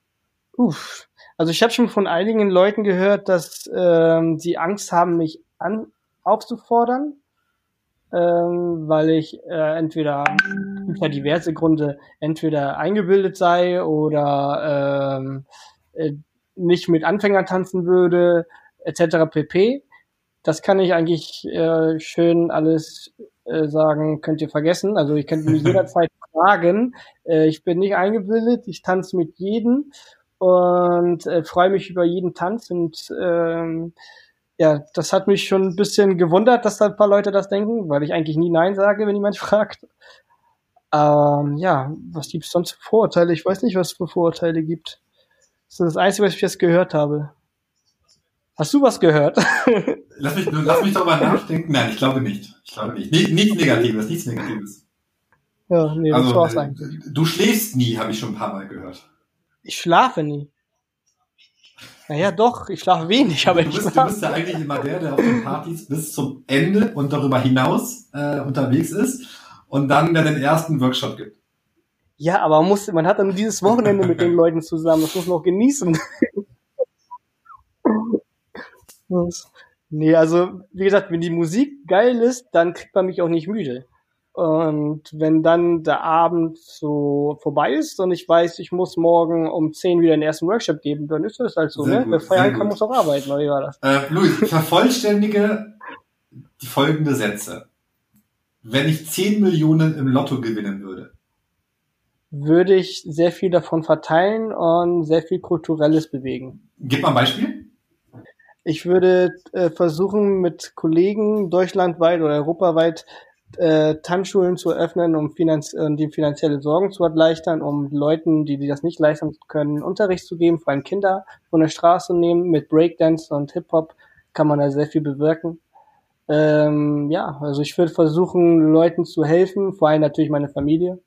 Uff. Also ich habe schon von einigen Leuten gehört, dass ähm, sie Angst haben, mich an aufzufordern, ähm, weil ich äh, entweder ja diverse Gründe, entweder eingebildet sei oder ähm, äh, nicht mit Anfängern tanzen würde, etc. pp. Das kann ich eigentlich äh, schön alles äh, sagen, könnt ihr vergessen. Also ich könnte mich jederzeit fragen. Äh, ich bin nicht eingebildet, ich tanze mit jedem und äh, freue mich über jeden Tanz und ähm, ja, das hat mich schon ein bisschen gewundert, dass da ein paar Leute das denken, weil ich eigentlich nie Nein sage, wenn jemand fragt. Ähm, ja, was gibt's sonst für Vorurteile? Ich weiß nicht, was es für Vorurteile gibt. Das ist das Einzige, was ich jetzt gehört habe. Hast du was gehört? Lass mich, lass mich doch mal nachdenken. Nein, ich glaube nicht. Ich glaube nicht. nicht nichts Negatives, nichts Negatives. Ja, nee, das also, war's äh, eigentlich. Du schläfst nie, habe ich schon ein paar Mal gehört. Ich schlafe nie. Naja, doch, ich schlafe wenig, aber du bist, ich schlafe. Du bist ja eigentlich immer der, der auf den Partys bis zum Ende und darüber hinaus äh, unterwegs ist und dann der den ersten Workshop gibt. Ja, aber man muss, man hat dann dieses Wochenende mit den Leuten zusammen, das muss man auch genießen. nee, also, wie gesagt, wenn die Musik geil ist, dann kriegt man mich auch nicht müde. Und wenn dann der Abend so vorbei ist und ich weiß, ich muss morgen um 10 wieder den ersten Workshop geben, dann ist das halt so, sehr ne? Gut, Wer feiern kann, muss auch arbeiten, oder wie war das? Äh, Luis, vervollständige die folgende Sätze. Wenn ich 10 Millionen im Lotto gewinnen würde, würde ich sehr viel davon verteilen und sehr viel Kulturelles bewegen. Gib mal ein Beispiel. Ich würde äh, versuchen, mit Kollegen deutschlandweit oder europaweit äh, Tanzschulen zu öffnen, um finanz äh, die finanzielle Sorgen zu erleichtern, um Leuten, die, die das nicht leisten können, Unterricht zu geben, vor allem Kinder von der Straße nehmen. Mit Breakdance und Hip-Hop kann man da sehr viel bewirken. Ähm, ja, also ich würde versuchen, Leuten zu helfen, vor allem natürlich meine Familie.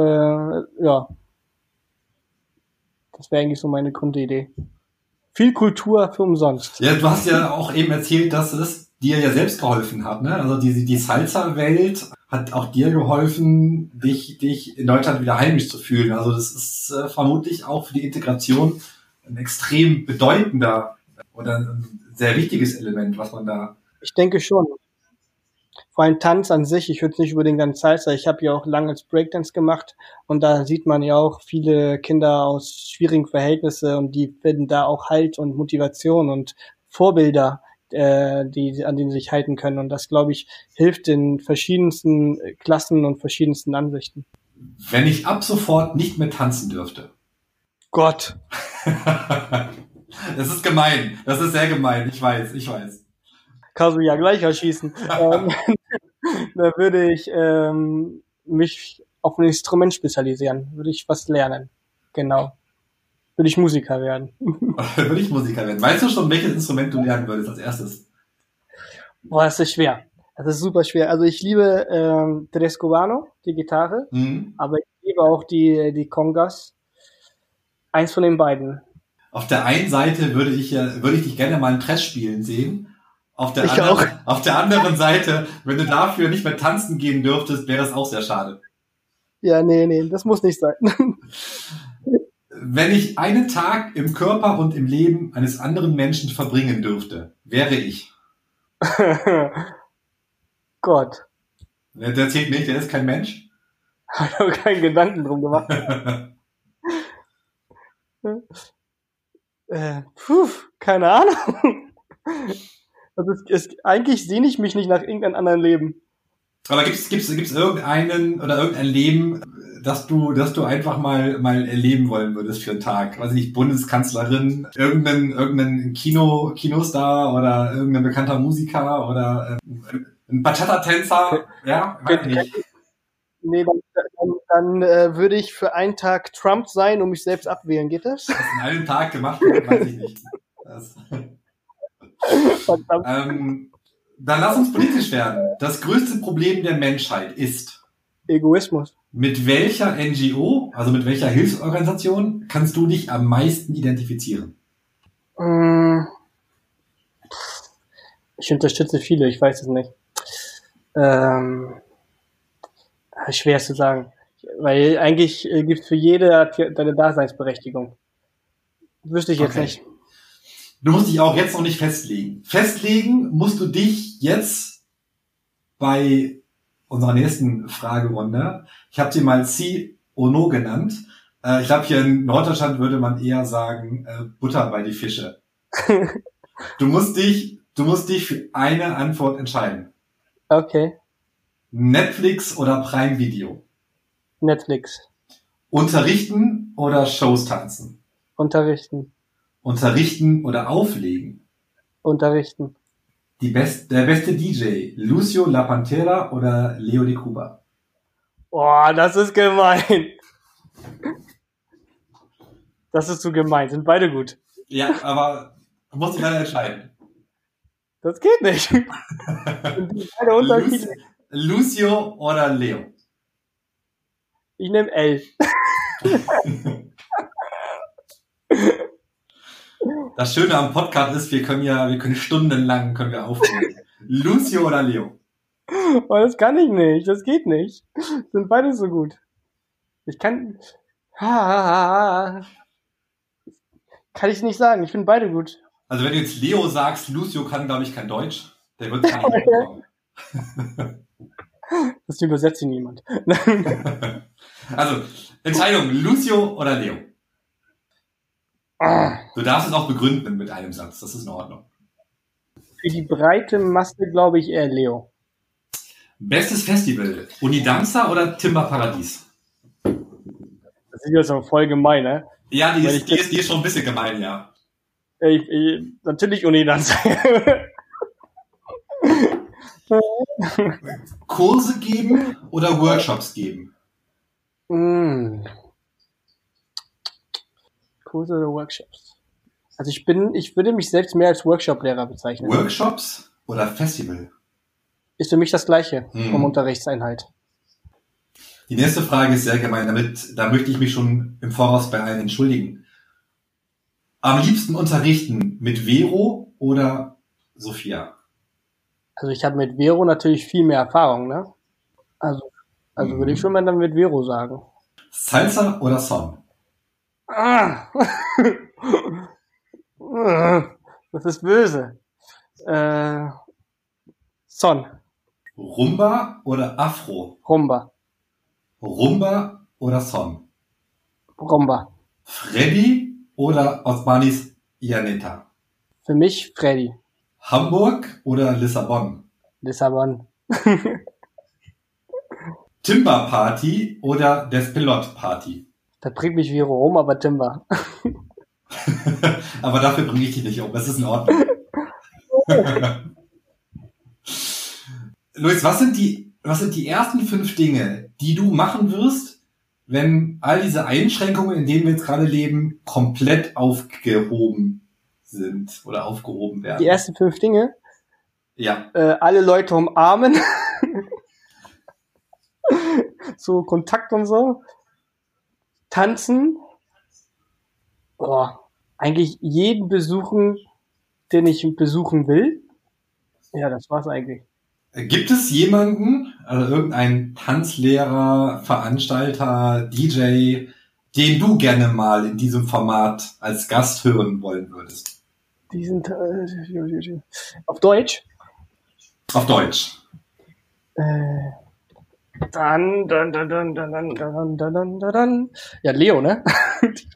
Äh, ja, das wäre eigentlich so meine Grundidee. Viel Kultur für umsonst. Ja, du hast ja auch eben erzählt, dass es dir ja selbst geholfen hat. Ne? Also die, die Salsa-Welt hat auch dir geholfen, dich, dich in Deutschland wieder heimisch zu fühlen. Also das ist äh, vermutlich auch für die Integration ein extrem bedeutender oder ein sehr wichtiges Element, was man da. Ich denke schon. Allem Tanz an sich, ich würde nicht unbedingt an Salsa, ich habe ja auch lange als Breakdance gemacht und da sieht man ja auch viele Kinder aus schwierigen Verhältnissen und die finden da auch Halt und Motivation und Vorbilder äh, die, an denen sie sich halten können. Und das, glaube ich, hilft den verschiedensten Klassen und verschiedensten Ansichten. Wenn ich ab sofort nicht mehr tanzen dürfte. Gott. das ist gemein. Das ist sehr gemein. Ich weiß, ich weiß. Kannst du ja gleich erschießen. ähm, da würde ich ähm, mich auf ein Instrument spezialisieren. Würde ich was lernen. Genau will ich Musiker werden. will ich Musiker werden. Weißt du schon, welches Instrument du lernen würdest als erstes? Boah, das ist schwer. Das ist super schwer. Also ich liebe ähm, Tedescovano, die Gitarre, mhm. aber ich liebe auch die, die Congas. Eins von den beiden. Auf der einen Seite würde ich würde ich dich gerne mal ein Tress spielen sehen. Auf der, anderen, auch. auf der anderen Seite, wenn du dafür nicht mehr tanzen gehen dürftest, wäre das auch sehr schade. Ja, nee, nee, das muss nicht sein. wenn ich einen Tag im Körper und im Leben eines anderen Menschen verbringen dürfte, wäre ich. Gott. Der zählt nicht, der ist kein Mensch. Ich habe keinen Gedanken drum gemacht. äh, puh, keine Ahnung. Also es, es, eigentlich sehne ich mich nicht nach irgendeinem anderen Leben. Aber gibt's gibt's gibt's irgendeinen oder irgendein Leben, dass du, dass du einfach mal, mal erleben wollen würdest für einen Tag. Weiß nicht, Bundeskanzlerin, irgendein, irgendein Kino, Kinostar oder irgendein bekannter Musiker oder äh, ein Bachata-Tänzer, ja, weiß nicht. Nee, dann, dann, dann äh, würde ich für einen Tag Trump sein und mich selbst abwählen. Geht das? Das in einem Tag gemacht, weiß ich nicht. Das, ähm, dann lass uns politisch werden. Das größte Problem der Menschheit ist Egoismus. Mit welcher NGO, also mit welcher Hilfsorganisation, kannst du dich am meisten identifizieren? Mm. Ich unterstütze viele, ich weiß es nicht. Ähm, schwer zu sagen. Weil eigentlich äh, gibt es für jede deine Daseinsberechtigung. Wüsste ich jetzt okay. nicht. Du musst dich auch jetzt noch nicht festlegen. Festlegen musst du dich jetzt bei unserer nächsten Fragerunde. Ich habe sie mal Si Ono genannt. Äh, ich glaube, hier in Norddeutschland würde man eher sagen, äh, Butter bei die Fische. du musst dich, du musst dich für eine Antwort entscheiden. Okay. Netflix oder Prime Video? Netflix. Unterrichten oder Shows tanzen? Unterrichten. Unterrichten oder auflegen? Unterrichten. Die best, der beste DJ, Lucio La Pantera oder Leo de Cuba? Boah, das ist gemein. Das ist zu gemein. Sind beide gut. Ja, aber du musst dich leider entscheiden. Das geht nicht. beide Lucio oder Leo? Ich nehme L. Das Schöne am Podcast ist, wir können ja, wir können stundenlang können wir aufnehmen. Lucio oder Leo? Oh, das kann ich nicht. Das geht nicht. Sind beide so gut. Ich kann. Kann ich nicht sagen. Ich finde beide gut. Also wenn du jetzt Leo sagst, Lucio kann, glaube ich, kein Deutsch. Der wird bekommen. Das übersetzt ihn niemand. also, Entscheidung, Lucio oder Leo? Du darfst es auch begründen mit einem Satz, das ist in Ordnung. Für die breite Masse glaube ich eher Leo. Bestes Festival, Unidanza oder Timber Paradies? Das ist jetzt aber voll gemein, ne? Ja, die ist, die, ist, die ist schon ein bisschen gemein, ja. Ich, ich, natürlich Unidanza. Kurse geben oder Workshops geben? Mm. Kurse oder Workshops? Also ich bin, ich würde mich selbst mehr als Workshop-Lehrer bezeichnen. Workshops oder Festival? Ist für mich das Gleiche hm. vom Unterrichtseinheit. Die nächste Frage ist sehr gemein, damit, da möchte ich mich schon im Voraus bei allen entschuldigen. Am liebsten unterrichten mit Vero oder Sophia? Also ich habe mit Vero natürlich viel mehr Erfahrung, ne? Also, also mhm. würde ich mhm. schon mal dann mit Vero sagen. Salsa oder Son? Ah. das ist böse. Äh, Son. Rumba oder Afro? Rumba. Rumba oder Son? Rumba. Freddy oder Osmanis Janeta? Für mich Freddy. Hamburg oder Lissabon? Lissabon. Timber Party oder Despelot Party? Das bringt mich wie rum, aber Timber. aber dafür bringe ich dich nicht um. Das ist in Ordnung. Luis, was sind die, was sind die ersten fünf Dinge, die du machen wirst, wenn all diese Einschränkungen, in denen wir jetzt gerade leben, komplett aufgehoben sind oder aufgehoben werden? Die ersten fünf Dinge? Ja. Äh, alle Leute umarmen. so Kontakt und so tanzen, boah, eigentlich jeden besuchen, den ich besuchen will. Ja, das war's eigentlich. Gibt es jemanden, also irgendeinen Tanzlehrer, Veranstalter, DJ, den du gerne mal in diesem Format als Gast hören wollen würdest? Diesen äh, auf Deutsch? Auf Deutsch. Äh, dann, dann, dann, dann, dann, dann, dann, dann, dann, dann, dann. Ja, Leo, ne?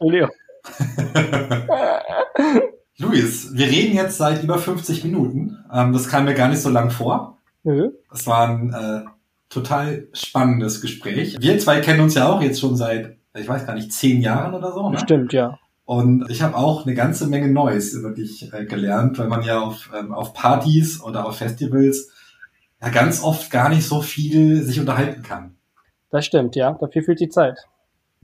Leo. Luis, wir reden jetzt seit über 50 Minuten. Ähm, das kam mir gar nicht so lang vor. Mhm. Das war ein äh, total spannendes Gespräch. Wir zwei kennen uns ja auch jetzt schon seit, ich weiß gar nicht, zehn Jahren oder so. Ne? Stimmt, ja. Und ich habe auch eine ganze Menge Neues wirklich äh, gelernt, weil man ja auf, ähm, auf Partys oder auf Festivals ja ganz oft gar nicht so viel sich unterhalten kann. Das stimmt, ja. Dafür fehlt die Zeit.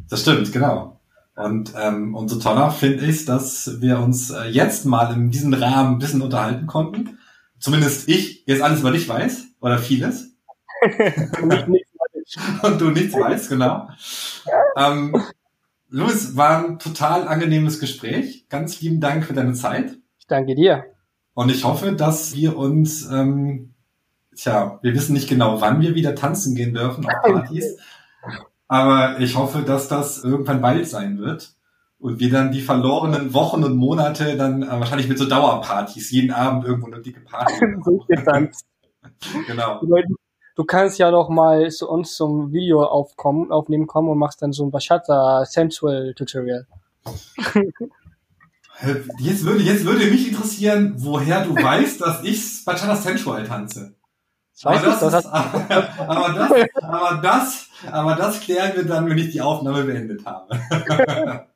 Das stimmt, genau. Und ähm, umso toller finde ich, dass wir uns äh, jetzt mal in diesem Rahmen ein bisschen unterhalten konnten. Zumindest ich jetzt alles über dich weiß oder vieles. Und, nichts Und du nichts weißt, genau. Ähm, Louis, war ein total angenehmes Gespräch. Ganz lieben Dank für deine Zeit. Ich danke dir. Und ich hoffe, dass wir uns, ähm, tja, wir wissen nicht genau, wann wir wieder tanzen gehen dürfen auf Partys. Aber ich hoffe, dass das irgendwann bald sein wird. Und wir dann die verlorenen Wochen und Monate dann äh, wahrscheinlich mit so Dauerpartys, jeden Abend irgendwo eine dicke Party. genau. Du kannst ja doch mal zu uns zum Video aufkommen, aufnehmen kommen und machst dann so ein Bachata Sensual Tutorial. Jetzt würde, jetzt würde mich interessieren, woher du weißt, dass ich Bachata Sensual tanze. Aber das, das, ist, aber, das, aber das, aber das klären wir dann, wenn ich die Aufnahme beendet habe.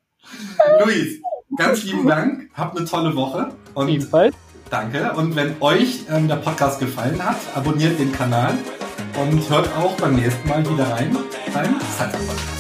Luis, ganz lieben Dank. Habt eine tolle Woche. Und Ebenfalls. Danke. Und wenn euch ähm, der Podcast gefallen hat, abonniert den Kanal und hört auch beim nächsten Mal wieder rein beim Zeitarbeit.